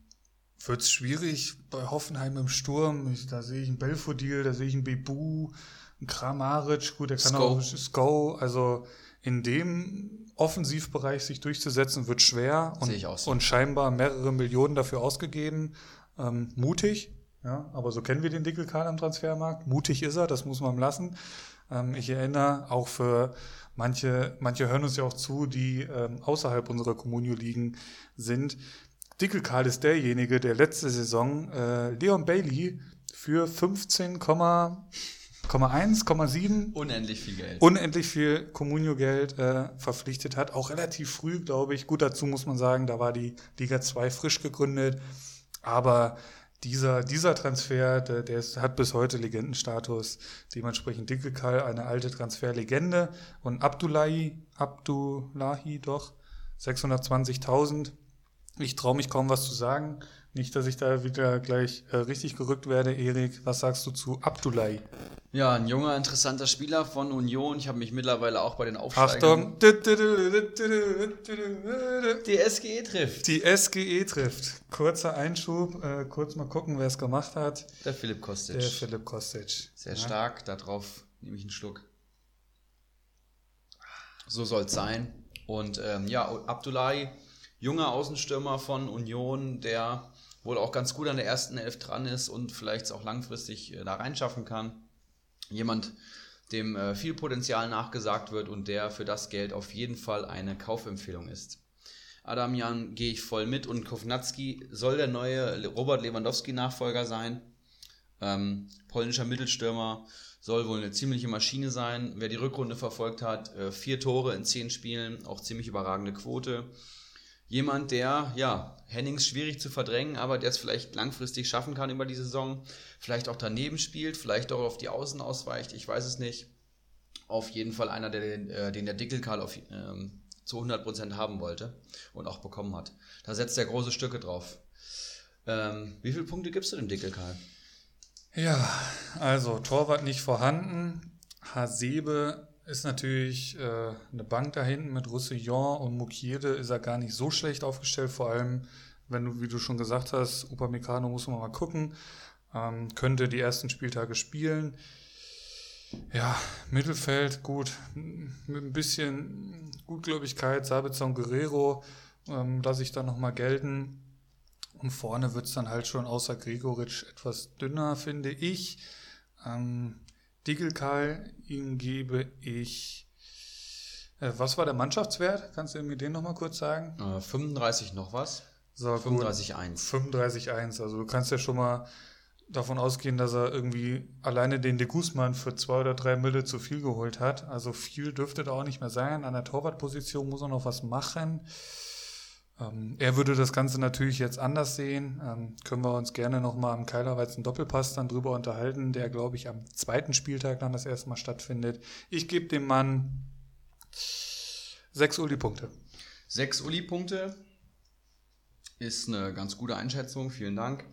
Wird es schwierig bei Hoffenheim im Sturm? Ich, da sehe ich einen Belfodil, da sehe ich einen Bebu, einen Kramaric, gut, der kann Sko. auch Sko. Also in dem Offensivbereich sich durchzusetzen, wird schwer und, Sehe ich auch so. und scheinbar mehrere Millionen dafür ausgegeben. Ähm, mutig, ja, aber so kennen wir den Dickelkarl am Transfermarkt. Mutig ist er, das muss man ihm lassen. Ähm, ich erinnere auch für manche, manche hören uns ja auch zu, die ähm, außerhalb unserer Communio-Ligen sind. Dickelkarl ist derjenige, der letzte Saison äh, Leon Bailey für 15,1,7 Unendlich viel Geld. unendlich viel Communio-Geld äh, verpflichtet hat. Auch relativ früh, glaube ich. Gut, dazu muss man sagen, da war die Liga 2 frisch gegründet. Aber dieser, dieser Transfer, der, der ist, hat bis heute Legendenstatus. Dementsprechend Dickelkal, eine alte Transferlegende. Und Abdullahi, Abdullahi doch, 620.000. Ich traue mich kaum was zu sagen. Nicht, dass ich da wieder gleich äh, richtig gerückt werde. Erik, was sagst du zu Abdullahi? Ja, ein junger, interessanter Spieler von Union. Ich habe mich mittlerweile auch bei den Aufsteigern... Achtung. Die SGE trifft. Die SGE trifft. Kurzer Einschub, äh, kurz mal gucken, wer es gemacht hat. Der Philipp Kostic. Der Philipp Kostic. Sehr Ja. stark. Darauf nehme ich einen Schluck. So soll es sein. Und ähm, ja, Abdullahi, junger Außenstürmer von Union, der wohl auch ganz gut an der ersten Elf dran ist und vielleicht es auch langfristig äh, da reinschaffen kann. Jemand, dem äh, viel Potenzial nachgesagt wird und der für das Geld auf jeden Fall eine Kaufempfehlung ist. Adamian gehe ich voll mit und Kovnatski soll der neue Robert Lewandowski-Nachfolger sein. Ähm, polnischer Mittelstürmer soll wohl eine ziemliche Maschine sein. Wer die Rückrunde verfolgt hat, äh, vier Tore in zehn Spielen, auch ziemlich überragende Quote. Jemand, der, ja, Hennings schwierig zu verdrängen, aber der es vielleicht langfristig schaffen kann über die Saison. Vielleicht auch daneben spielt, vielleicht auch auf die Außen ausweicht, ich weiß es nicht. Auf jeden Fall einer, der den, äh, den der Dickelkarl auf, ähm, zu 100% haben wollte und auch bekommen hat. Da setzt er große Stücke drauf. Ähm, wie viele Punkte gibst du dem Dickelkarl? Ja, also Torwart nicht vorhanden. Hasebe ist natürlich äh, eine Bank da hinten mit Roussillon und Mukiede ist er gar nicht so schlecht aufgestellt. Vor allem, wenn du, wie du schon gesagt hast, Upamecano muss man mal gucken. Ähm, könnte die ersten Spieltage spielen. Ja, Mittelfeld gut, mit ein bisschen Gutgläubigkeit, Sabitzer und Guerrero ähm, lasse ich da nochmal gelten. Und vorne wird es dann halt schon außer Gregoritsch etwas dünner, finde ich. Ähm, Digelkal, ihm gebe ich. Äh, was war der Mannschaftswert? Kannst du mir den nochmal kurz sagen? Äh, 35 noch was? So, gut. 35,1. 35-1. Also du kannst ja schon mal davon ausgehen, dass er irgendwie alleine den de Guzman für zwei oder drei Mille zu viel geholt hat. Also viel dürfte da auch nicht mehr sein. An der Torwartposition muss er noch was machen. Ähm, er würde das Ganze natürlich jetzt anders sehen. Ähm, können wir uns gerne nochmal am Keilerweizen Doppelpass dann drüber unterhalten, der, glaube ich, am zweiten Spieltag dann das erste Mal stattfindet. Ich gebe dem Mann sechs Uli-Punkte. Sechs Uli-Punkte ist eine ganz gute Einschätzung, vielen Dank.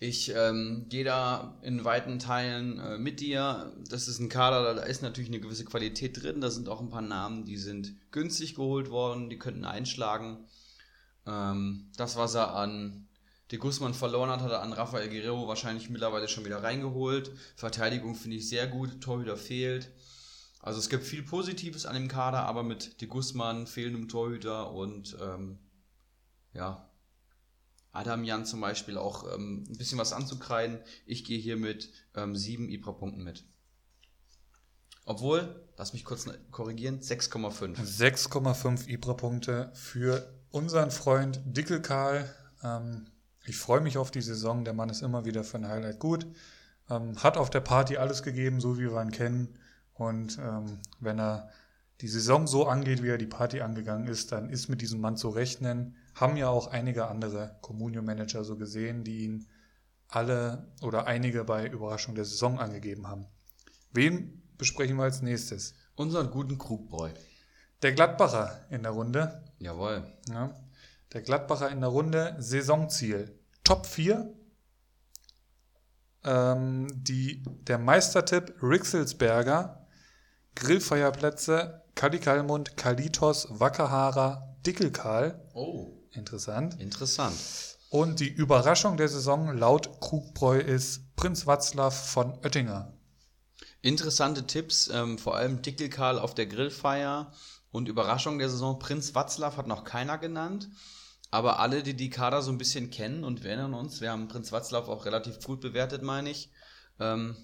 Ich ähm, gehe da in weiten Teilen äh, mit dir. Das ist ein Kader, da ist natürlich eine gewisse Qualität drin. Da sind auch ein paar Namen, die sind günstig geholt worden, die könnten einschlagen. Ähm, das, was er an De Guzman verloren hat, hat er an Rafael Guerrero wahrscheinlich mittlerweile schon wieder reingeholt. Verteidigung finde ich sehr gut, Torhüter fehlt. Also es gibt viel Positives an dem Kader, aber mit De Guzman, fehlendem Torhüter und ähm, ja, Adam Jan zum Beispiel auch ähm, ein bisschen was anzukreiden. Ich gehe hier mit ähm, sieben Ibra-Punkten mit. Obwohl, lass mich kurz korrigieren, 6,5. 6,5 Ibra-Punkte für unseren Freund Dickelkarl. Ähm, ich freue mich auf die Saison. Der Mann ist immer wieder für ein Highlight gut. Ähm, hat auf der Party alles gegeben, so wie wir ihn kennen. Und ähm, wenn er die Saison so angeht, wie er die Party angegangen ist, dann ist mit diesem Mann zu rechnen. Haben ja auch einige andere Communio-Manager so gesehen, die ihn alle oder einige bei Überraschung der Saison angegeben haben. Wen besprechen wir als nächstes? Unseren guten Krugbräu. Der Gladbacher in der Runde. Jawohl. Ja. Der Gladbacher in der Runde, Saisonziel. Top 4. Ähm, die, der Meistertipp Rixelsberger, Grillfeierplätze, Kalikalmund, Kalitos, Wackerhaarer, Dickelkarl. Oh, Interessant. interessant. Und die Überraschung der Saison laut Krugbräu ist Prinz Watzlaw von Oettinger. Interessante Tipps, ähm, vor allem Dickelkarl auf der Grillfeier. Und Überraschung der Saison, Prinz Watzlaw hat noch keiner genannt. Aber alle, die die Kader so ein bisschen kennen und wir erinnern uns, wir haben Prinz Watzlaw auch relativ gut bewertet, meine ich. Ähm,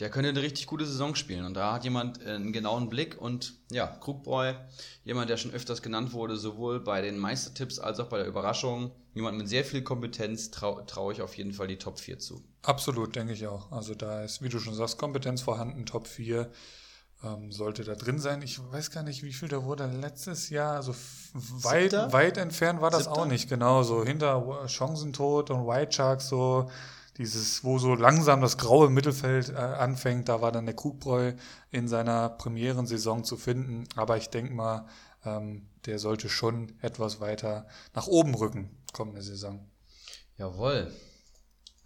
der könnte eine richtig gute Saison spielen. Und da hat jemand einen genauen Blick und ja, Krugbräu, jemand, der schon öfters genannt wurde, sowohl bei den Meistertipps als auch bei der Überraschung, jemand mit sehr viel Kompetenz, traue trau ich auf jeden Fall die Top 4 zu. Absolut, denke ich auch. Also da ist, wie du schon sagst, Kompetenz vorhanden, Top 4 ähm, sollte da drin sein. Ich weiß gar nicht, wie viel da wurde letztes Jahr. Also weit, weit entfernt war das Siebter? auch nicht, genau. So hinter Chancentod und White Sharks so dieses, wo so langsam das graue Mittelfeld äh, anfängt, da war dann der Krugbräu in seiner Premierensaison zu finden. Aber ich denke mal, ähm, der sollte schon etwas weiter nach oben rücken, kommende Saison. Jawohl.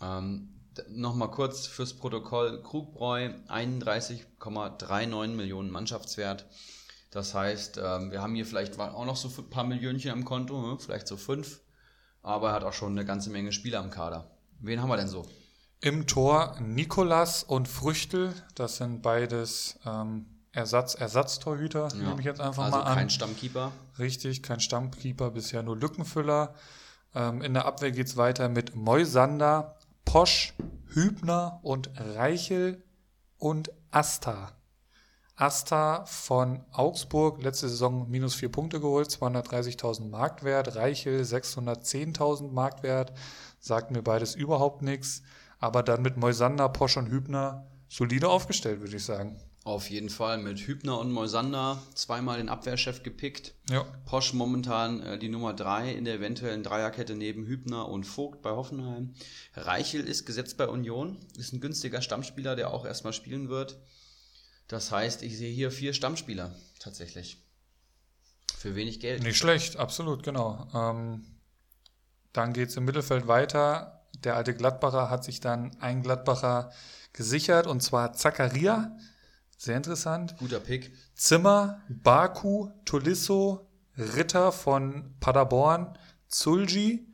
Ähm, Nochmal kurz fürs Protokoll. Krugbräu 31,39 Millionen Mannschaftswert. Das heißt, ähm, wir haben hier vielleicht auch noch so ein paar Millionchen am Konto, ne? vielleicht so fünf. Aber er hat auch schon eine ganze Menge Spieler am Kader. Wen haben wir denn so? Im Tor Nikolas und Früchtel. Das sind beides ähm, Ersatz, Ersatztorhüter, ja. nehme ich jetzt einfach also mal an. Kein Stammkeeper. Richtig, kein Stammkeeper, bisher nur Lückenfüller. Ähm, in der Abwehr geht es weiter mit Moisander, Posch, Hübner und Reichel und Asta. Asta von Augsburg, letzte Saison minus vier Punkte geholt, 230.000 Marktwert. Reichel 610.000 Marktwert sagt mir beides überhaupt nichts. Aber dann mit Moisander, Posch und Hübner solide aufgestellt, würde ich sagen. Auf jeden Fall mit Hübner und Moisander zweimal den Abwehrchef gepickt. Ja. Posch momentan äh, die Nummer drei in der eventuellen Dreierkette neben Hübner und Vogt bei Hoffenheim. Reichel ist gesetzt bei Union, ist ein günstiger Stammspieler, der auch erstmal spielen wird. Das heißt, ich sehe hier vier Stammspieler tatsächlich. Für wenig Geld. Nicht schlecht, absolut, genau. Ähm, dann geht es im Mittelfeld weiter. Der alte Gladbacher hat sich dann ein Gladbacher gesichert und zwar Zakaria. Sehr interessant. Guter Pick. Zimmer, Baku, Tolisso, Ritter von Paderborn, Zulji,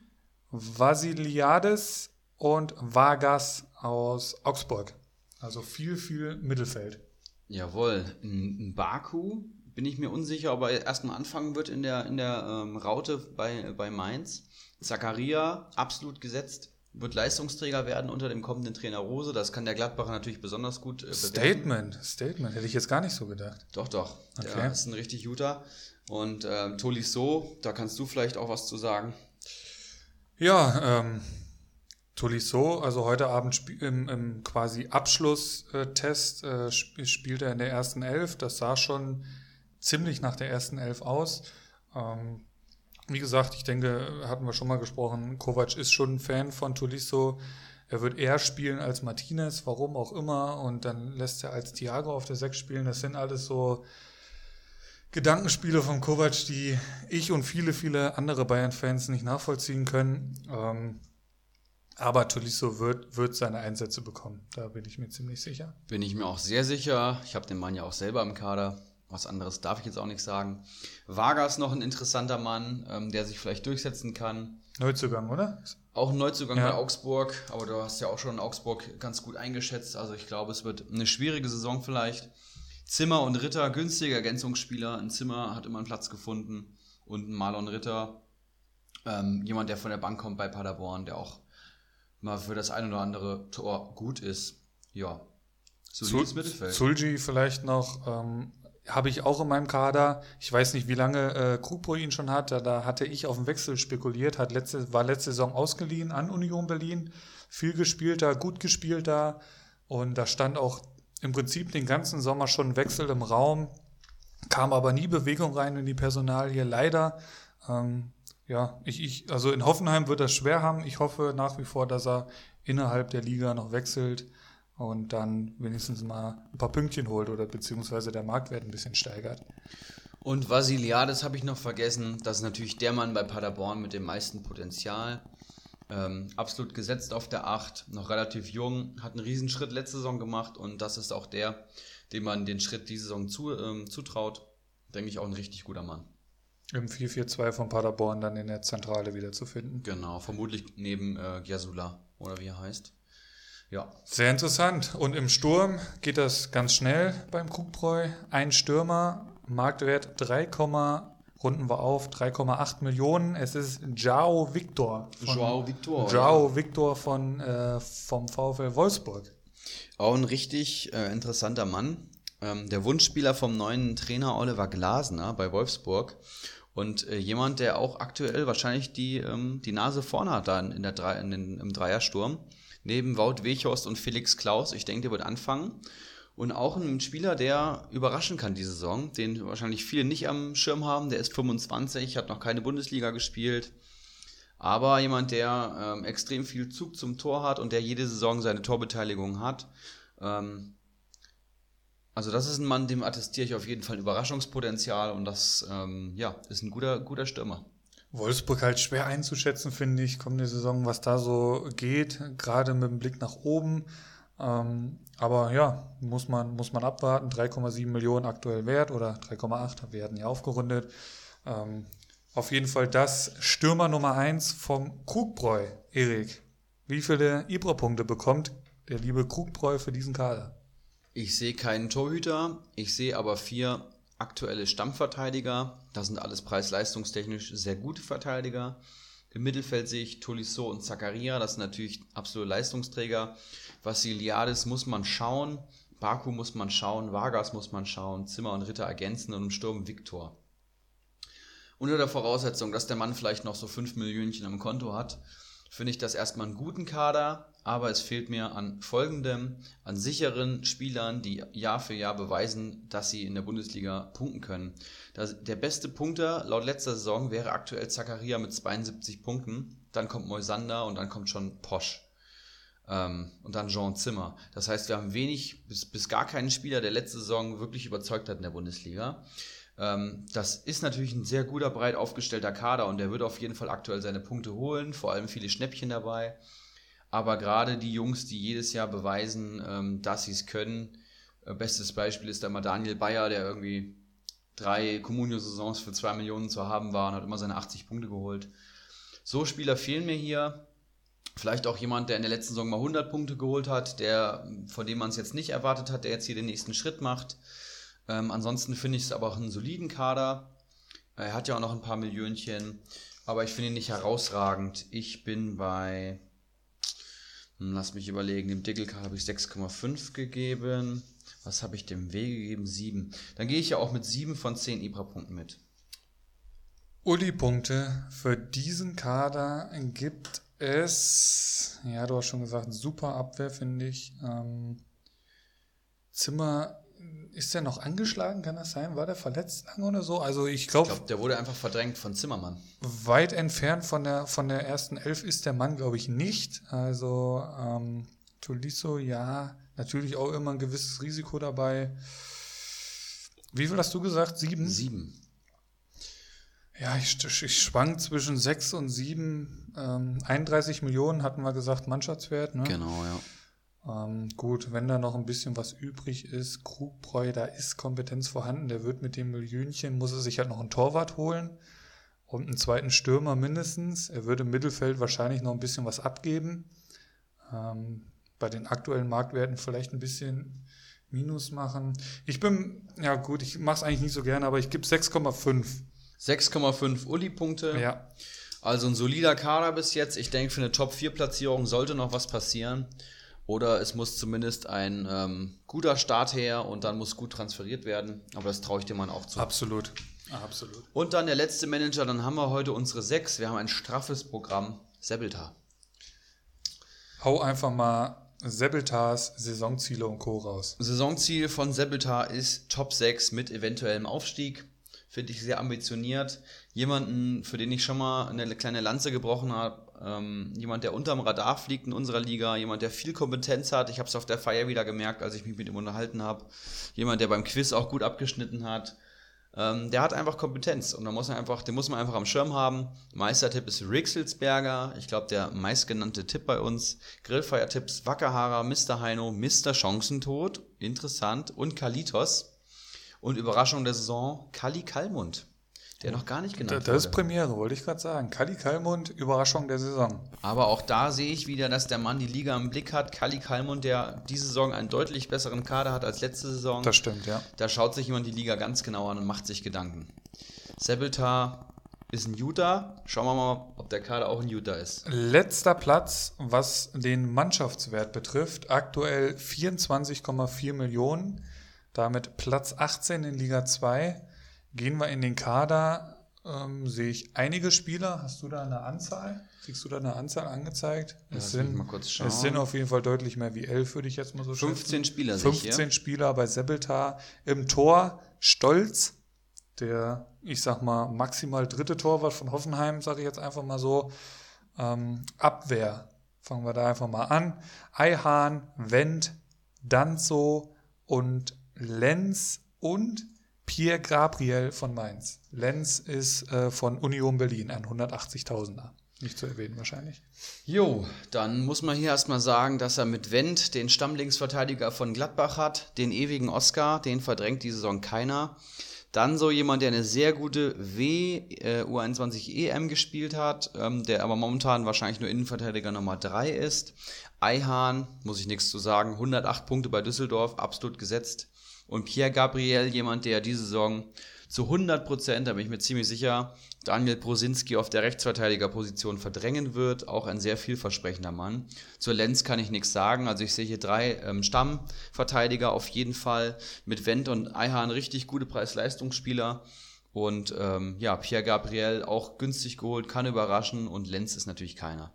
Vasiliades und Vargas aus Augsburg. Also viel, viel Mittelfeld. Jawohl. Ein Baku bin ich mir unsicher, ob er erstmal anfangen wird in der, in der ähm, Raute bei, bei Mainz. Zakaria absolut gesetzt, wird Leistungsträger werden unter dem kommenden Trainer Rose. Das kann der Gladbacher natürlich besonders gut äh, Statement, Statement. Hätte ich jetzt gar nicht so gedacht. Doch, doch. Okay. Der ist ein richtig guter. Und ähm, Tolisso, da kannst du vielleicht auch was zu sagen. Ja, ähm, Tolisso, also heute Abend im, im quasi Abschlusstest äh, sp spielt er in der ersten Elf. Das sah schon ziemlich nach der ersten Elf aus. Ähm, wie gesagt, ich denke, hatten wir schon mal gesprochen, Kovac ist schon ein Fan von Tolisso. Er wird eher spielen als Martinez, warum auch immer. Und dann lässt er als Thiago auf der Sechs spielen. Das sind alles so Gedankenspiele von Kovac, die ich und viele, viele andere Bayern-Fans nicht nachvollziehen können. Ähm, aber Tolisso wird, wird seine Einsätze bekommen. Da bin ich mir ziemlich sicher. Bin ich mir auch sehr sicher. Ich habe den Mann ja auch selber im Kader. Was anderes darf ich jetzt auch nicht sagen. Vargas noch ein interessanter Mann, ähm, der sich vielleicht durchsetzen kann. Neuzugang, oder? Auch ein Neuzugang ja. bei Augsburg, aber du hast ja auch schon Augsburg ganz gut eingeschätzt. Also ich glaube, es wird eine schwierige Saison vielleicht. Zimmer und Ritter, günstige Ergänzungsspieler. Ein Zimmer hat immer einen Platz gefunden. Und ein Marlon Ritter, ähm, jemand, der von der Bank kommt bei Paderborn, der auch mal für das ein oder andere Tor gut ist. Ja, solides Mittelfeld. Zulji vielleicht noch ähm, habe ich auch in meinem Kader. Ich weiß nicht, wie lange äh, Krugbo ihn schon hat. Da, da hatte ich auf den Wechsel spekuliert, hat letzte, war letzte Saison ausgeliehen an Union Berlin. Viel gespielt da, gut gespielt da. Und da stand auch im Prinzip den ganzen Sommer schon Wechsel im Raum. Kam aber nie Bewegung rein in die Personalie, leider. Ähm, ja, ich, ich, also in Hoffenheim wird das schwer haben. Ich hoffe nach wie vor, dass er innerhalb der Liga noch wechselt und dann wenigstens mal ein paar Pünktchen holt oder beziehungsweise der Marktwert ein bisschen steigert. Und Vasiliades habe ich noch vergessen. Das ist natürlich der Mann bei Paderborn mit dem meisten Potenzial. Ähm, absolut gesetzt auf der 8, noch relativ jung, hat einen Riesenschritt letzte Saison gemacht und das ist auch der, dem man den Schritt diese Saison zu, ähm, zutraut. Denke ich auch ein richtig guter Mann. Im 4-4-2 von Paderborn dann in der Zentrale wieder zu finden. Genau, vermutlich neben äh, Giasula oder wie er heißt. Ja. Sehr interessant. Und im Sturm geht das ganz schnell beim Krugbräu. Ein Stürmer, Marktwert 3, runden wir auf, 3,8 Millionen. Es ist Jao Victor. Joao Victor. Jao Victor von, äh, vom VfL Wolfsburg. Auch ein richtig äh, interessanter Mann. Ähm, der Wunschspieler vom neuen Trainer Oliver Glasner bei Wolfsburg. Und äh, jemand, der auch aktuell wahrscheinlich die, ähm, die Nase vorne hat da in der Drei, in den, im Dreiersturm. Neben Wout Weghorst und Felix Klaus. Ich denke, der wird anfangen. Und auch ein Spieler, der überraschen kann diese Saison, den wahrscheinlich viele nicht am Schirm haben. Der ist 25, hat noch keine Bundesliga gespielt. Aber jemand, der ähm, extrem viel Zug zum Tor hat und der jede Saison seine Torbeteiligung hat. Ähm, also das ist ein Mann, dem attestiere ich auf jeden Fall Überraschungspotenzial und das ähm, ja, ist ein guter, guter Stürmer. Wolfsburg halt schwer einzuschätzen, finde ich, kommende Saison, was da so geht, gerade mit dem Blick nach oben. Ähm, aber ja, muss man, muss man abwarten. 3,7 Millionen aktuell wert oder 3,8, wir hatten ja aufgerundet. Ähm, auf jeden Fall das Stürmer Nummer 1 vom Krugbräu, Erik. Wie viele Ibra-Punkte bekommt der liebe Krugbräu für diesen Kader? Ich sehe keinen Torhüter, ich sehe aber vier aktuelle Stammverteidiger. Das sind alles preis-leistungstechnisch sehr gute Verteidiger. Im Mittelfeld sehe ich Tolisso und Zakaria, das sind natürlich absolute Leistungsträger. Vassiliadis muss man schauen, Baku muss man schauen, Vargas muss man schauen, Zimmer und Ritter ergänzen und im Sturm Viktor. Unter der Voraussetzung, dass der Mann vielleicht noch so 5 Millionen am Konto hat, finde ich das erstmal einen guten Kader, aber es fehlt mir an folgendem, an sicheren Spielern, die Jahr für Jahr beweisen, dass sie in der Bundesliga punkten können. Der beste Punkter laut letzter Saison wäre aktuell Zakaria mit 72 Punkten, dann kommt Moisander und dann kommt schon Posch. Ähm, und dann Jean Zimmer. Das heißt, wir haben wenig bis, bis gar keinen Spieler, der letzte Saison wirklich überzeugt hat in der Bundesliga. Ähm, das ist natürlich ein sehr guter, breit aufgestellter Kader und der wird auf jeden Fall aktuell seine Punkte holen, vor allem viele Schnäppchen dabei. Aber gerade die Jungs, die jedes Jahr beweisen, ähm, dass sie es können, äh, bestes Beispiel ist da mal Daniel Bayer, der irgendwie drei Comunio-Saisons für zwei Millionen zu haben war und hat immer seine 80 Punkte geholt. So Spieler fehlen mir hier. Vielleicht auch jemand, der in der letzten Saison mal 100 Punkte geholt hat, der, von dem man es jetzt nicht erwartet hat, der jetzt hier den nächsten Schritt macht. Ähm, ansonsten finde ich es aber auch einen soliden Kader. Er hat ja auch noch ein paar Millionchen, aber ich finde ihn nicht herausragend. Ich bin bei, lass mich überlegen, dem Dickelkader habe ich 6,5 gegeben. Was habe ich dem W gegeben? 7. Dann gehe ich ja auch mit 7 von 10 Ibra-Punkten mit. Uli-Punkte für diesen Kader gibt es, ja, du hast schon gesagt, super Abwehr, finde ich. Ähm, Zimmer, ist der noch angeschlagen, kann das sein? War der verletzt lang oder so? Also ich glaube. Ich glaube, der wurde einfach verdrängt von Zimmermann. Weit entfernt von der, von der ersten Elf ist der Mann, glaube ich, nicht. Also ähm, Tolisso, ja, natürlich auch immer ein gewisses Risiko dabei. Wie viel hast du gesagt? Sieben? Sieben. Ja, ich, ich schwank zwischen 6 und 7. Ähm, 31 Millionen hatten wir gesagt, Mannschaftswert. Ne? Genau, ja. Ähm, gut, wenn da noch ein bisschen was übrig ist, Krugbräu, da ist Kompetenz vorhanden, der wird mit dem Millionchen, muss er sich halt noch einen Torwart holen und einen zweiten Stürmer mindestens. Er würde im Mittelfeld wahrscheinlich noch ein bisschen was abgeben. Ähm, bei den aktuellen Marktwerten vielleicht ein bisschen Minus machen. Ich bin, ja gut, ich mache es eigentlich nicht so gerne, aber ich gebe 6,5. 6,5 Uli-Punkte. Ja. Also ein solider Kader bis jetzt. Ich denke, für eine Top-4-Platzierung sollte noch was passieren. Oder es muss zumindest ein ähm, guter Start her und dann muss gut transferiert werden. Aber das traue ich dem Mann auch zu. Absolut. Absolut. Und dann der letzte Manager, dann haben wir heute unsere sechs. Wir haben ein straffes Programm. Sebeltar. Hau einfach mal Sebeltars Saisonziele und Co. raus. Saisonziel von Sebeltar ist Top 6 mit eventuellem Aufstieg finde ich sehr ambitioniert. Jemanden, für den ich schon mal eine kleine Lanze gebrochen habe, ähm, jemand, der unterm Radar fliegt in unserer Liga, jemand, der viel Kompetenz hat. Ich habe es auf der Feier wieder gemerkt, als ich mich mit ihm unterhalten habe. Jemand, der beim Quiz auch gut abgeschnitten hat. Ähm, der hat einfach Kompetenz und da muss man einfach, den muss man einfach am Schirm haben. Meistertipp ist Rixelsberger, ich glaube der meistgenannte Tipp bei uns. Grillfeiertipps Wackerhaarer, Mr. Heino, Mr. Chancentod, interessant und Kalitos. Und Überraschung der Saison, Kali Kalmund. Der noch gar nicht genannt wurde. das ist Premiere, wollte ich gerade sagen. Kali Kalmund, Überraschung der Saison. Aber auch da sehe ich wieder, dass der Mann die Liga im Blick hat. Kali Kalmund, der diese Saison einen deutlich besseren Kader hat als letzte Saison. Das stimmt, ja. Da schaut sich jemand die Liga ganz genau an und macht sich Gedanken. Sebeltar ist ein Utah. Schauen wir mal, ob der Kader auch ein Utah ist. Letzter Platz, was den Mannschaftswert betrifft, aktuell 24,4 Millionen, damit Platz 18 in Liga 2. Gehen wir in den Kader, ähm, sehe ich einige Spieler. Hast du da eine Anzahl? Kriegst du da eine Anzahl angezeigt? lass es, sind, mal kurz schauen. es sind auf jeden Fall deutlich mehr wie 11, würde ich jetzt mal so 15 schätzen. Spieler sehe ich 15 hier. Spieler bei Sebeltar. Im Tor Stolz, der, ich sag mal, maximal dritte Torwart von Hoffenheim, sage ich jetzt einfach mal so. Ähm, Abwehr, fangen wir da einfach mal an. Eihahn, Wendt, Danzo und Lenz und Pierre Gabriel von Mainz. Lenz ist äh, von Union Berlin, ein 180.000er. Nicht zu erwähnen wahrscheinlich. Jo, dann muss man hier erstmal sagen, dass er mit Wendt den Stammlinksverteidiger von Gladbach hat, den ewigen Oscar, den verdrängt die Saison keiner. Dann so jemand, der eine sehr gute W äh, U21 EM gespielt hat, ähm, der aber momentan wahrscheinlich nur Innenverteidiger Nummer 3 ist. Eihahn, muss ich nichts zu sagen, 108 Punkte bei Düsseldorf, absolut gesetzt. Und Pierre Gabriel, jemand, der diese Saison zu 100 Prozent, da bin ich mir ziemlich sicher, Daniel Brosinski auf der Rechtsverteidigerposition verdrängen wird. Auch ein sehr vielversprechender Mann. Zur Lenz kann ich nichts sagen. Also ich sehe hier drei ähm, Stammverteidiger auf jeden Fall. Mit Wendt und Eihahn richtig gute Preis-Leistungsspieler. Und ähm, ja, Pierre Gabriel auch günstig geholt, kann überraschen. Und Lenz ist natürlich keiner.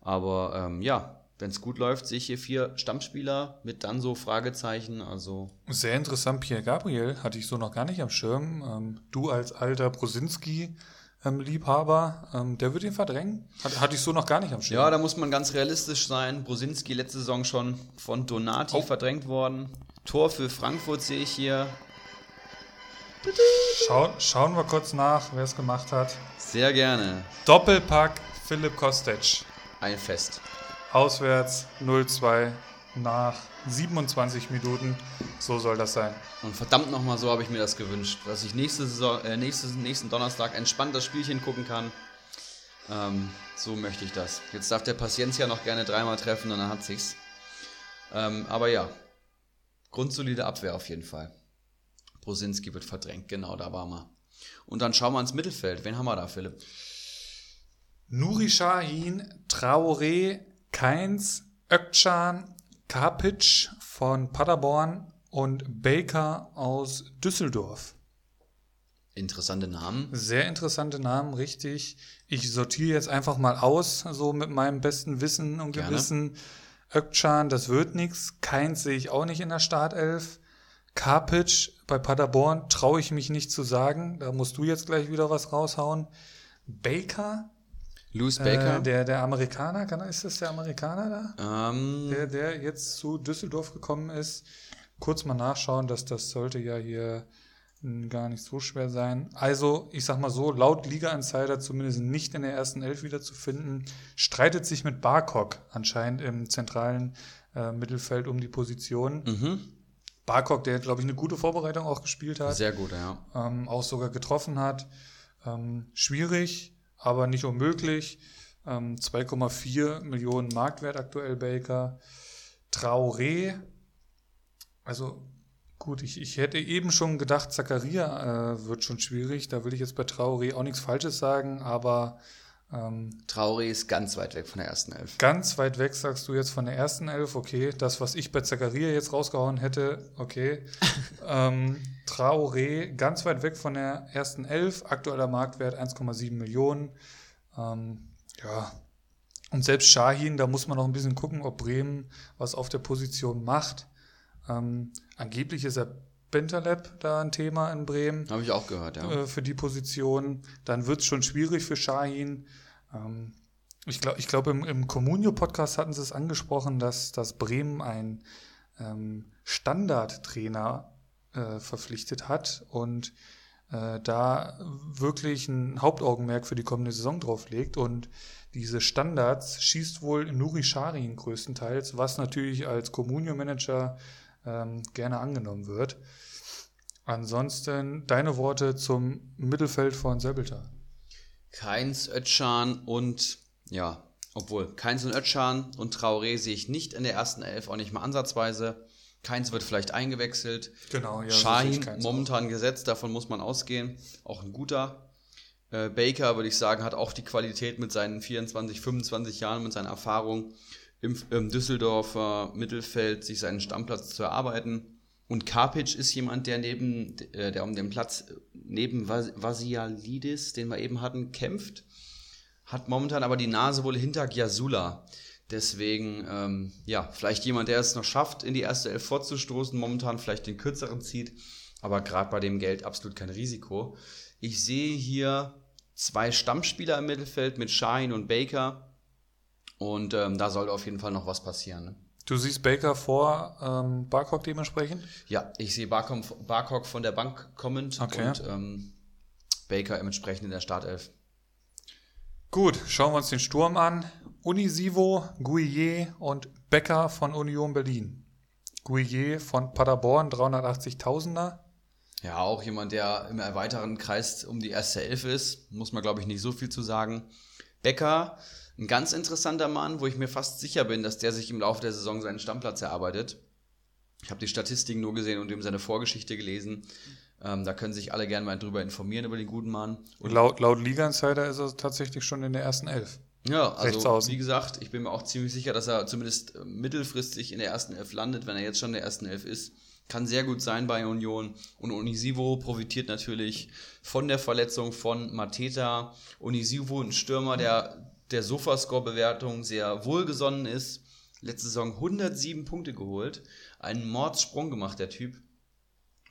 Aber ähm, ja, wenn es gut läuft, sehe ich hier vier Stammspieler mit dann so Fragezeichen. Also Sehr interessant, Pierre Gabriel, hatte ich so noch gar nicht am Schirm. Ähm, du als alter Brosinski-Liebhaber, ähm, der wird ihn verdrängen? Hat, hatte ich so noch gar nicht am Schirm. Ja, da muss man ganz realistisch sein. Brosinski letzte Saison schon von Donati Oh. verdrängt worden. Tor für Frankfurt sehe ich hier. Schau, schauen wir kurz nach, wer es gemacht hat. Sehr gerne. Doppelpack Philipp Kostic. Ein Fest. Auswärts 0-2 nach 27 Minuten. So soll das sein. Und verdammt nochmal, so habe ich mir das gewünscht. Dass ich nächste Saison, äh, nächstes, nächsten Donnerstag entspannt das Spielchen gucken kann. Ähm, so möchte ich das. Jetzt darf der Paciencia noch gerne dreimal treffen und dann hat sich's. Ähm, aber ja, grundsolide Abwehr auf jeden Fall. Brosinski wird verdrängt, genau, da waren wir. Und dann schauen wir ins Mittelfeld. Wen haben wir da, Philipp? Nuri Sahin, Traoré, Keins, Ökcan, Kapic von Paderborn und Baker aus Düsseldorf. Interessante Namen. Sehr interessante Namen, richtig. Ich sortiere jetzt einfach mal aus, so mit meinem besten Wissen und Gerne. Gewissen. Ökcan, das wird nichts. Keins sehe ich auch nicht in der Startelf. Kapic bei Paderborn traue ich mich nicht zu sagen. Da musst du jetzt gleich wieder was raushauen. Baker, Louis Baker. äh, der, der Amerikaner, kann, ist das der Amerikaner da? ähm, Der, der jetzt zu Düsseldorf gekommen ist. Kurz mal nachschauen, dass das sollte ja hier mh, gar nicht so schwer sein. Also, ich sag mal so, laut Liga Insider zumindest nicht in der ersten Elf wiederzufinden, streitet sich mit Barkok anscheinend im zentralen äh, Mittelfeld um die Position. mhm. Barkok, der, glaube ich, eine gute Vorbereitung auch gespielt hat Sehr gut, ja. ähm, auch sogar getroffen hat. Ähm, schwierig, aber nicht unmöglich. Ähm, 2,4 Millionen Marktwert aktuell Baker. Traoré, also gut, ich, ich hätte eben schon gedacht, Zakaria äh, wird schon schwierig. Da will ich jetzt bei Traoré auch nichts Falsches sagen, aber ähm, Traoré ist ganz weit weg von der ersten Elf. Ganz weit weg sagst du jetzt von der ersten Elf, okay. Das, was ich bei Zakaria jetzt rausgehauen hätte, okay. [LAUGHS] ähm, Traoré, ganz weit weg von der ersten Elf, aktueller Marktwert 1,7 Millionen. Ähm, ja. Und selbst Shahin, da muss man noch ein bisschen gucken, ob Bremen was auf der Position macht. Ähm, angeblich ist er Bentaleb da ein Thema in Bremen Habe ich auch gehört, ja. äh, für die Position. Dann wird es schon schwierig für Shahin. Ähm, ich glaube, ich glaub, im, im Comunio-Podcast hatten sie es angesprochen, dass, dass Bremen einen ähm, Standardtrainer äh, verpflichtet hat und äh, da wirklich ein Hauptaugenmerk für die kommende Saison drauf legt. Und diese Standards schießt wohl Nuri Sahin größtenteils, was natürlich als Comunio-Manager ähm, gerne angenommen wird. Ansonsten deine Worte zum Mittelfeld von Sebelter. Keins, Ötschan und ja, obwohl Keins und Ötschan und Traoré sehe ich nicht in der ersten Elf, auch nicht mal ansatzweise. Keins wird vielleicht eingewechselt. Genau, ja. Schein momentan gesetzt, davon muss man ausgehen. Auch ein guter. Äh, Baker, würde ich sagen, hat auch die Qualität mit seinen 24, 25 Jahren, mit seiner Erfahrung im, im Düsseldorfer Mittelfeld, sich seinen Stammplatz zu erarbeiten. Und Karpic ist jemand, der neben, äh, der um den Platz neben Vasialidis, den wir eben hatten, kämpft. Hat momentan aber die Nase wohl hinter Giasula. Deswegen, ähm, ja, vielleicht jemand, der es noch schafft, in die erste Elf vorzustoßen, momentan vielleicht den kürzeren zieht, aber gerade bei dem Geld absolut kein Risiko. Ich sehe hier zwei Stammspieler im Mittelfeld mit Shine und Baker und ähm, da sollte auf jeden Fall noch was passieren. Ne? Du siehst Baker vor ähm, Barcock dementsprechend? Ja, ich sehe Barcock, Barcock von der Bank kommend okay. und ähm, Baker entsprechend in der Startelf. Gut, schauen wir uns den Sturm an. Unisivo, Gouillet und Becker von Union Berlin. Gouillet von Paderborn, 380.000er. Ja, auch jemand, der im erweiterten Kreis um die erste Elf ist. Muss man, glaube ich, nicht so viel zu sagen. Becker, ein ganz interessanter Mann, wo ich mir fast sicher bin, dass der sich im Laufe der Saison seinen Stammplatz erarbeitet. Ich habe die Statistiken nur gesehen und ihm seine Vorgeschichte gelesen. Ähm, da können sich alle gerne mal drüber informieren, über den guten Mann. Und laut, laut Liga Insider ist er tatsächlich schon in der ersten Elf. Ja, also wie gesagt, ich bin mir auch ziemlich sicher, dass er zumindest äh, mittelfristig in der ersten Elf landet, wenn er jetzt schon in der ersten Elf ist. Kann sehr gut sein bei Union. Und Unisivo profitiert natürlich von der Verletzung von Mateta. Unisivo, ein Stürmer, der der Sofascore-Bewertung sehr wohlgesonnen ist. Letzte Saison 107 Punkte geholt. Einen Mordsprung gemacht, der Typ.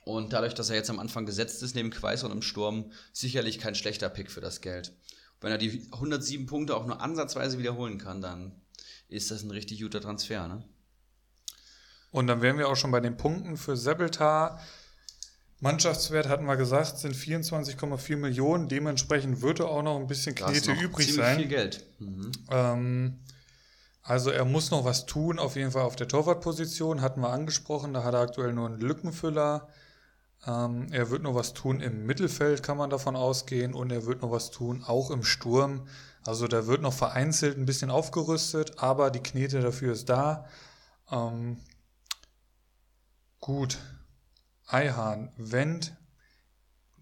Und dadurch, dass er jetzt am Anfang gesetzt ist, neben Quais und im Sturm, sicherlich kein schlechter Pick für das Geld. Wenn er die 107 Punkte auch nur ansatzweise wiederholen kann, dann ist das ein richtig guter Transfer. Ne? Und dann wären wir auch schon bei den Punkten für Sebeltar. Mannschaftswert hatten wir gesagt, sind 24,4 Millionen. Dementsprechend würde auch noch ein bisschen Knete übrig sein. viel Geld. Mhm. Ähm, also er muss noch was tun, auf jeden Fall auf der Torwartposition, hatten wir angesprochen. Da hat er aktuell nur einen Lückenfüller. Ähm, er wird noch was tun im Mittelfeld, kann man davon ausgehen. Und er wird noch was tun, auch im Sturm. Also da wird noch vereinzelt ein bisschen aufgerüstet, aber die Knete dafür ist da. Ähm, gut, Eihahn, Wendt,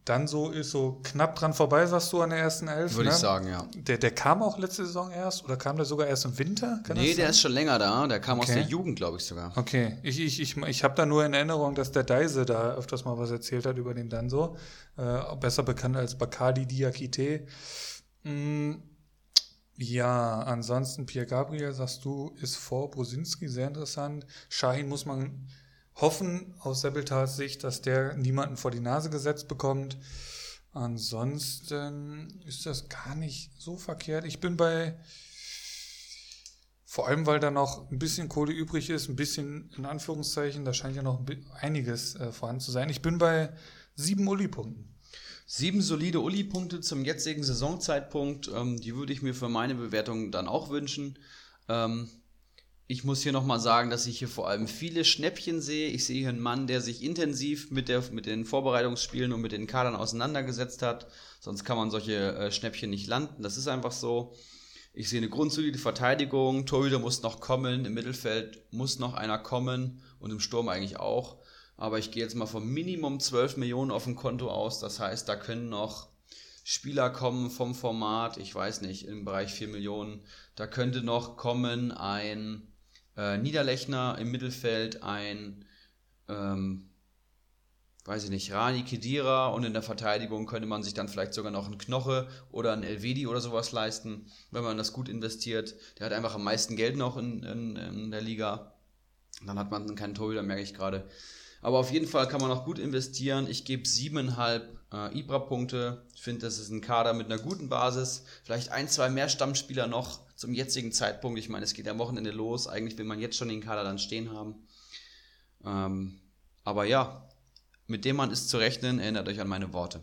dann so ist so knapp dran vorbei, sagst du, an der ersten Elf. Würde ne? ich sagen, ja. Der, der kam auch letzte Saison erst oder kam der sogar erst im Winter? Kann nee, der ist schon länger da. Der kam okay. aus der Jugend, glaube ich sogar. Okay, ich, ich, ich, ich habe da nur in Erinnerung, dass der Deise da öfters mal was erzählt hat über den Danso. Äh, besser bekannt als Bakali Diakite. Mm, ja, ansonsten Pierre Gabriel, sagst du, ist vor Brusinski sehr interessant. Shahin muss man hoffen aus Sebeltars Sicht, dass der niemanden vor die Nase gesetzt bekommt. Ansonsten ist das gar nicht so verkehrt. Ich bin bei, vor allem weil da noch ein bisschen Kohle übrig ist, ein bisschen in Anführungszeichen, da scheint ja noch einiges äh, vorhanden zu sein. Ich bin bei sieben Uli-Punkten. Sieben solide Uli-Punkte zum jetzigen Saisonzeitpunkt, ähm, die würde ich mir für meine Bewertung dann auch wünschen. Ähm, ich muss hier nochmal sagen, dass ich hier vor allem viele Schnäppchen sehe. Ich sehe hier einen Mann, der sich intensiv mit, der, mit den Vorbereitungsspielen und mit den Kadern auseinandergesetzt hat. Sonst kann man solche äh, Schnäppchen nicht landen. Das ist einfach so. Ich sehe eine grundsolide Verteidigung. Torhüter muss noch kommen. Im Mittelfeld muss noch einer kommen. Und im Sturm eigentlich auch. Aber ich gehe jetzt mal vom Minimum 12 Millionen auf dem Konto aus. Das heißt, da können noch Spieler kommen vom Format, ich weiß nicht, im Bereich 4 Millionen. Da könnte noch kommen ein äh, Niederlechner im Mittelfeld, ein, ähm, weiß ich nicht, Rani Kedira und in der Verteidigung könnte man sich dann vielleicht sogar noch einen Knoche oder einen Elvedi oder sowas leisten, wenn man das gut investiert. Der hat einfach am meisten Geld noch in, in, in der Liga. Dann hat man keinen Torhüter, merke ich gerade. Aber auf jeden Fall kann man auch gut investieren. Ich gebe siebeneinhalb äh, Ibra-Punkte. Ich finde, das ist ein Kader mit einer guten Basis. Vielleicht ein, zwei mehr Stammspieler noch zum jetzigen Zeitpunkt. Ich meine, es geht am Wochenende los. Eigentlich will man jetzt schon den Kader dann stehen haben. Ähm, aber ja, mit dem Mann ist zu rechnen. Erinnert euch an meine Worte.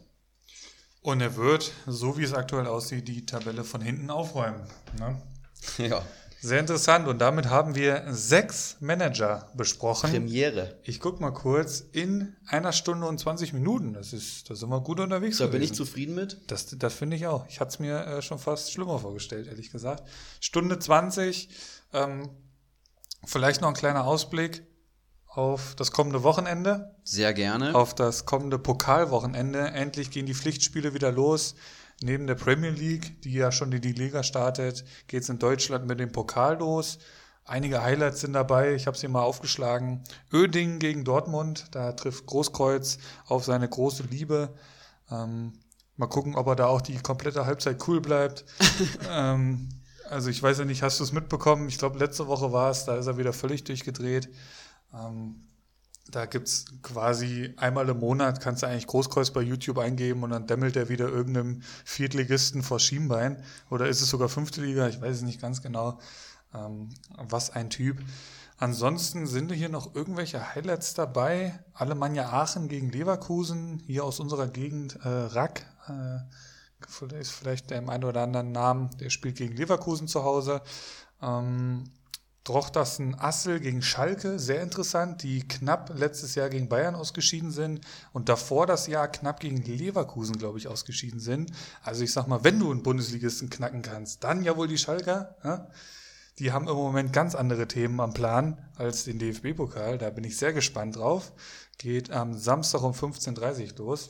Und er wird, so wie es aktuell aussieht, die Tabelle von hinten aufräumen. Ne? [LAUGHS] Ja. Sehr interessant. Und damit haben wir sechs Manager besprochen. Premiere. Ich guck mal kurz in einer Stunde und 20 Minuten. Das ist, da sind wir gut unterwegs. Da bin ich gewesen. zufrieden mit. Das, das finde ich auch. Ich hatte es mir äh, schon fast schlimmer vorgestellt, ehrlich gesagt. Stunde 20. Ähm, vielleicht noch ein kleiner Ausblick auf das kommende Wochenende, Sehr gerne. auf das kommende Pokalwochenende. Endlich gehen die Pflichtspiele wieder los. Neben der Premier League, die ja schon in die Liga startet, geht es in Deutschland mit dem Pokal los. Einige Highlights sind dabei. Ich habe sie mal aufgeschlagen. Öding gegen Dortmund. Da trifft Großkreuz auf seine große Liebe. Ähm, mal gucken, ob er da auch die komplette Halbzeit cool bleibt. [LAUGHS] ähm, also ich weiß ja nicht, hast du es mitbekommen? Ich glaube, letzte Woche war es, da ist er wieder völlig durchgedreht. Ähm, da gibt's quasi einmal im Monat, kannst du eigentlich Großkreuz bei YouTube eingeben und dann dämmelt er wieder irgendeinem Viertligisten vor Schienbein. Oder ist es sogar fünfte Liga? Ich weiß es nicht ganz genau. Ähm, was ein Typ. Ansonsten sind hier noch irgendwelche Highlights dabei. Alemannia Aachen gegen Leverkusen, hier aus unserer Gegend äh, Rack. Äh, ist vielleicht der im einen oder anderen Namen, der spielt gegen Leverkusen zu Hause. Ähm, Drochtersen Assel gegen Schalke, sehr interessant, die knapp letztes Jahr gegen Bayern ausgeschieden sind und davor das Jahr knapp gegen Leverkusen, glaube ich, ausgeschieden sind. Also ich sag mal, wenn du einen Bundesligisten knacken kannst, dann ja wohl die Schalker. Ja? Die haben im Moment ganz andere Themen am Plan als den DFB-Pokal. Da bin ich sehr gespannt drauf. Geht am Samstag um 15.30 Uhr los.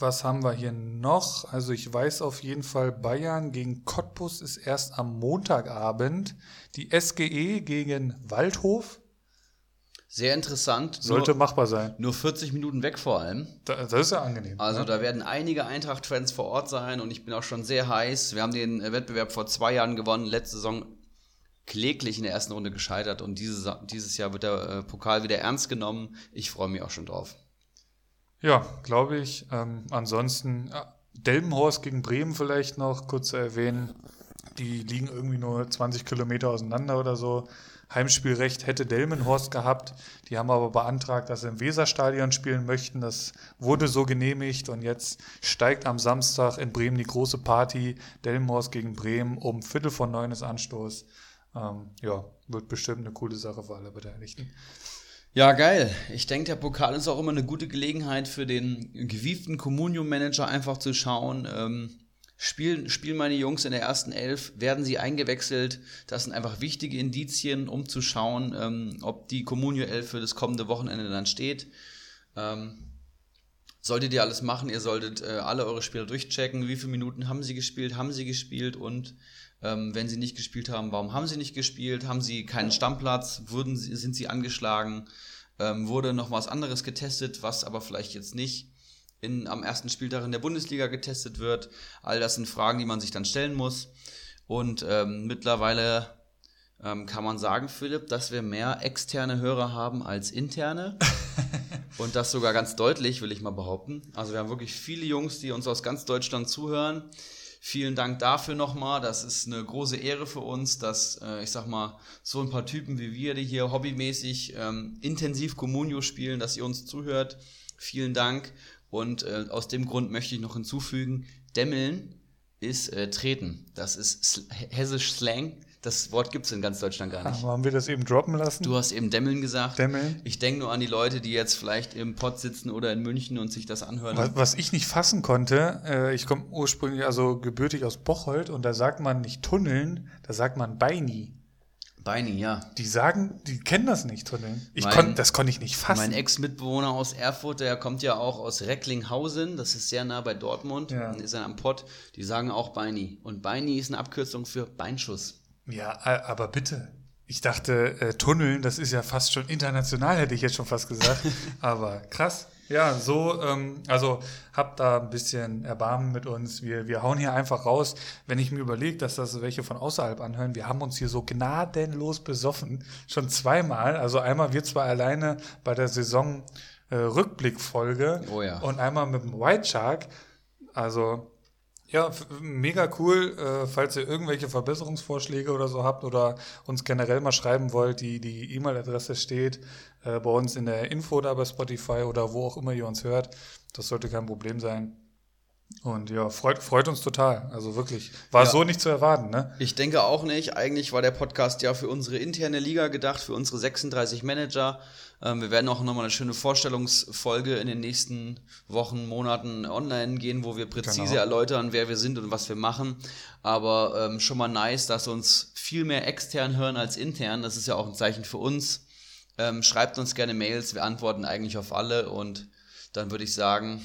Was haben wir hier noch? Also ich weiß auf jeden Fall, Bayern gegen Cottbus ist erst am Montagabend. Die SGE gegen Waldhof Sehr interessant. sollte nur, machbar sein. nur 40 Minuten weg vor allem. Da, das ist ja angenehm. Also ne? da werden einige Eintracht-Fans vor Ort sein und ich bin auch schon sehr heiß. Wir haben den äh, Wettbewerb vor zwei Jahren gewonnen, letzte Saison kläglich in der ersten Runde gescheitert und dieses, dieses Jahr wird der äh, Pokal wieder ernst genommen. Ich freue mich auch schon drauf. Ja, glaube ich. Ähm, ansonsten äh, Delmenhorst gegen Bremen vielleicht noch kurz zu erwähnen. Die liegen irgendwie nur 20 Kilometer auseinander oder so. Heimspielrecht hätte Delmenhorst gehabt. Die haben aber beantragt, dass sie im Weserstadion spielen möchten. Das wurde so genehmigt und jetzt steigt am Samstag in Bremen die große Party. Delmenhorst gegen Bremen um Viertel von neun ist Anstoß. Ähm, ja, wird bestimmt eine coole Sache für alle Beteiligten. Ja, geil. Ich denke, der Pokal ist auch immer eine gute Gelegenheit für den gewieften Communion-Manager einfach zu schauen, ähm, spielen, spielen meine Jungs in der ersten Elf, werden sie eingewechselt? Das sind einfach wichtige Indizien, um zu schauen, ähm, ob die Communio-Elf für das kommende Wochenende dann steht. Ähm, solltet ihr alles machen, ihr solltet äh, alle eure Spieler durchchecken, wie viele Minuten haben sie gespielt, haben sie gespielt und ähm, wenn sie nicht gespielt haben, warum haben sie nicht gespielt? Haben sie keinen Stammplatz? Wurden sie, sind sie angeschlagen? Ähm, wurde noch was anderes getestet, was aber vielleicht jetzt nicht in, am ersten Spieltag in der Bundesliga getestet wird? All das sind Fragen, die man sich dann stellen muss. Und ähm, mittlerweile ähm, kann man sagen, Philipp, dass wir mehr externe Hörer haben als interne. [LAUGHS] Und das sogar ganz deutlich, will ich mal behaupten. Also wir haben wirklich viele Jungs, die uns aus ganz Deutschland zuhören. Vielen Dank dafür nochmal. Das ist eine große Ehre für uns, dass, äh, ich sag mal, so ein paar Typen wie wir, die hier hobbymäßig ähm, intensiv Communio spielen, dass ihr uns zuhört. Vielen Dank. Und äh, aus dem Grund möchte ich noch hinzufügen, Dämmeln ist äh, treten. Das ist sl hessisch Slang. Das Wort gibt es in ganz Deutschland gar nicht. Aber haben wir das eben droppen lassen? Du hast eben Dämmeln gesagt. Dämmeln. Ich denke nur an die Leute, die jetzt vielleicht im Pott sitzen oder in München und sich das anhören. Was, was ich nicht fassen konnte, äh, ich komme ursprünglich, also gebürtig aus Bocholt und da sagt man nicht Tunneln, da sagt man Beini. Beini, ja. Die sagen, die kennen das nicht, Tunneln. Ich Mein- kon, das konnte ich nicht fassen. Mein Ex-Mitbewohner aus Erfurt, der kommt ja auch aus Recklinghausen, das ist sehr nah bei Dortmund, Ja. ist er am Pott. Die sagen auch Beini. Und Beini ist eine Abkürzung für Beinschuss. Ja, aber bitte. Ich dachte, äh, Tunneln, das ist ja fast schon international, hätte ich jetzt schon fast gesagt. [LAUGHS] aber krass. Ja, so, ähm, also habt da ein bisschen Erbarmen mit uns. Wir, wir hauen hier einfach raus. Wenn ich mir überlege, dass das welche von außerhalb anhören, wir haben uns hier so gnadenlos besoffen. Schon zweimal. Also einmal wir zwei alleine bei der Saison äh, Rückblickfolge Oh ja. und einmal mit dem White Shark. Also ja, mega cool. Äh, falls ihr irgendwelche Verbesserungsvorschläge oder so habt oder uns generell mal schreiben wollt, die die E-Mail-Adresse steht äh, bei uns in der Info da bei Spotify oder wo auch immer ihr uns hört. Das sollte kein Problem sein. Und ja, freut, freut uns total. Also wirklich. War Ja. so nicht zu erwarten, ne? Ich denke auch nicht. Eigentlich war der Podcast ja für unsere interne Liga gedacht, für unsere 36 Manager. Ähm, wir werden auch nochmal eine schöne Vorstellungsfolge in den nächsten Wochen, Monaten online gehen, wo wir präzise Genau. erläutern, wer wir sind und was wir machen. Aber ähm, schon mal nice, dass uns viel mehr extern hören als intern. Das ist ja auch ein Zeichen für uns. Ähm, schreibt uns gerne Mails, wir antworten eigentlich auf alle und dann würde ich sagen,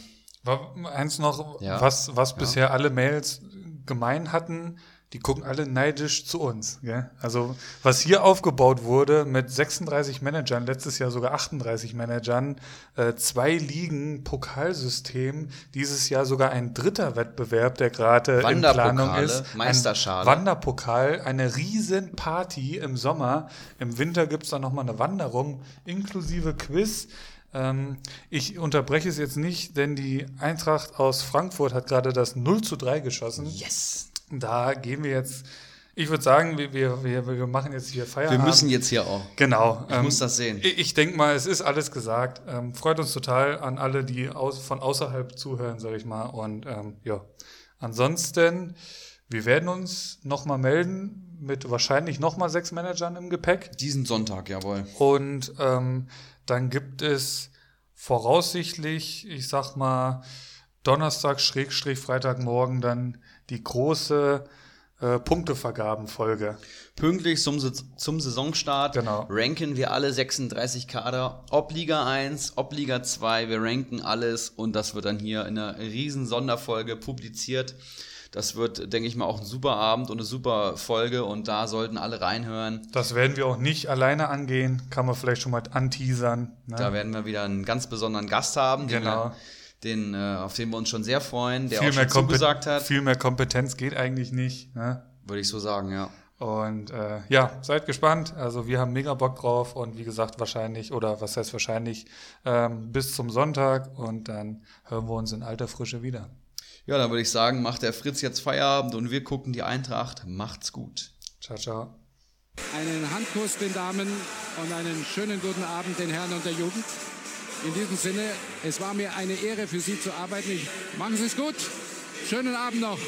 eins noch, Ja. was, was bisher alle Mails gemein hatten, die gucken alle neidisch zu uns. Gell? Also was hier aufgebaut wurde mit 36 Managern, letztes Jahr sogar 38 Managern, äh, zwei Ligen, Pokalsystem, dieses Jahr sogar ein dritter Wettbewerb, der gerade in Planung ist. Meisterschale. Ein Wanderpokal, eine riesen Party im Sommer. Im Winter gibt's dann nochmal eine Wanderung inklusive Quiz. Ähm, ich unterbreche es jetzt nicht, denn die Eintracht aus Frankfurt hat gerade das 0 zu 3 geschossen. yes! Da gehen wir jetzt, ich würde sagen, wir, wir, wir, wir machen jetzt hier Wir Feierabend. müssen jetzt hier auch. Genau. Ich muss das sehen. Ich, ich denke mal, es ist alles gesagt. Ähm, freut uns total an alle, die aus, von außerhalb zuhören, sage ich mal. Und ähm, ja, ansonsten, wir werden uns nochmal melden mit wahrscheinlich nochmal sechs Managern im Gepäck. Diesen Sonntag, jawohl. Und ähm, dann gibt es voraussichtlich, ich sag mal, Donnerstag, Schrägstrich, Freitagmorgen dann die große äh, Punktevergabenfolge. Pünktlich zum, zum Saisonstart Genau. ranken wir alle 36 Kader, ob Liga 1, ob Liga 2, wir ranken alles und das wird dann hier in einer riesen Sonderfolge publiziert. Das wird, denke ich mal, auch ein super Abend und eine super Folge und da sollten alle reinhören. Das werden wir auch nicht alleine angehen, kann man vielleicht schon mal anteasern. Ne? Da werden wir wieder einen ganz besonderen Gast haben, den, Genau. wir, den, äh, auf den wir uns schon sehr freuen, der viel, auch mehr schon zugesagt hat, viel mehr Kompetenz geht eigentlich nicht. Ne? würde ich so sagen, ja. Und äh, ja, seid gespannt. Also wir haben mega Bock drauf und wie gesagt, wahrscheinlich, oder was heißt wahrscheinlich, ähm, bis zum Sonntag und dann hören wir uns in alter Frische wieder. Ja, dann würde ich sagen, macht der Fritz jetzt Feierabend und wir gucken die Eintracht. Macht's gut. Ciao, ciao. Einen Handkuss den Damen und einen schönen guten Abend den Herren und der Jugend. In diesem Sinne, es war mir eine Ehre für Sie zu arbeiten. Ich, machen Sie es gut. Schönen Abend noch.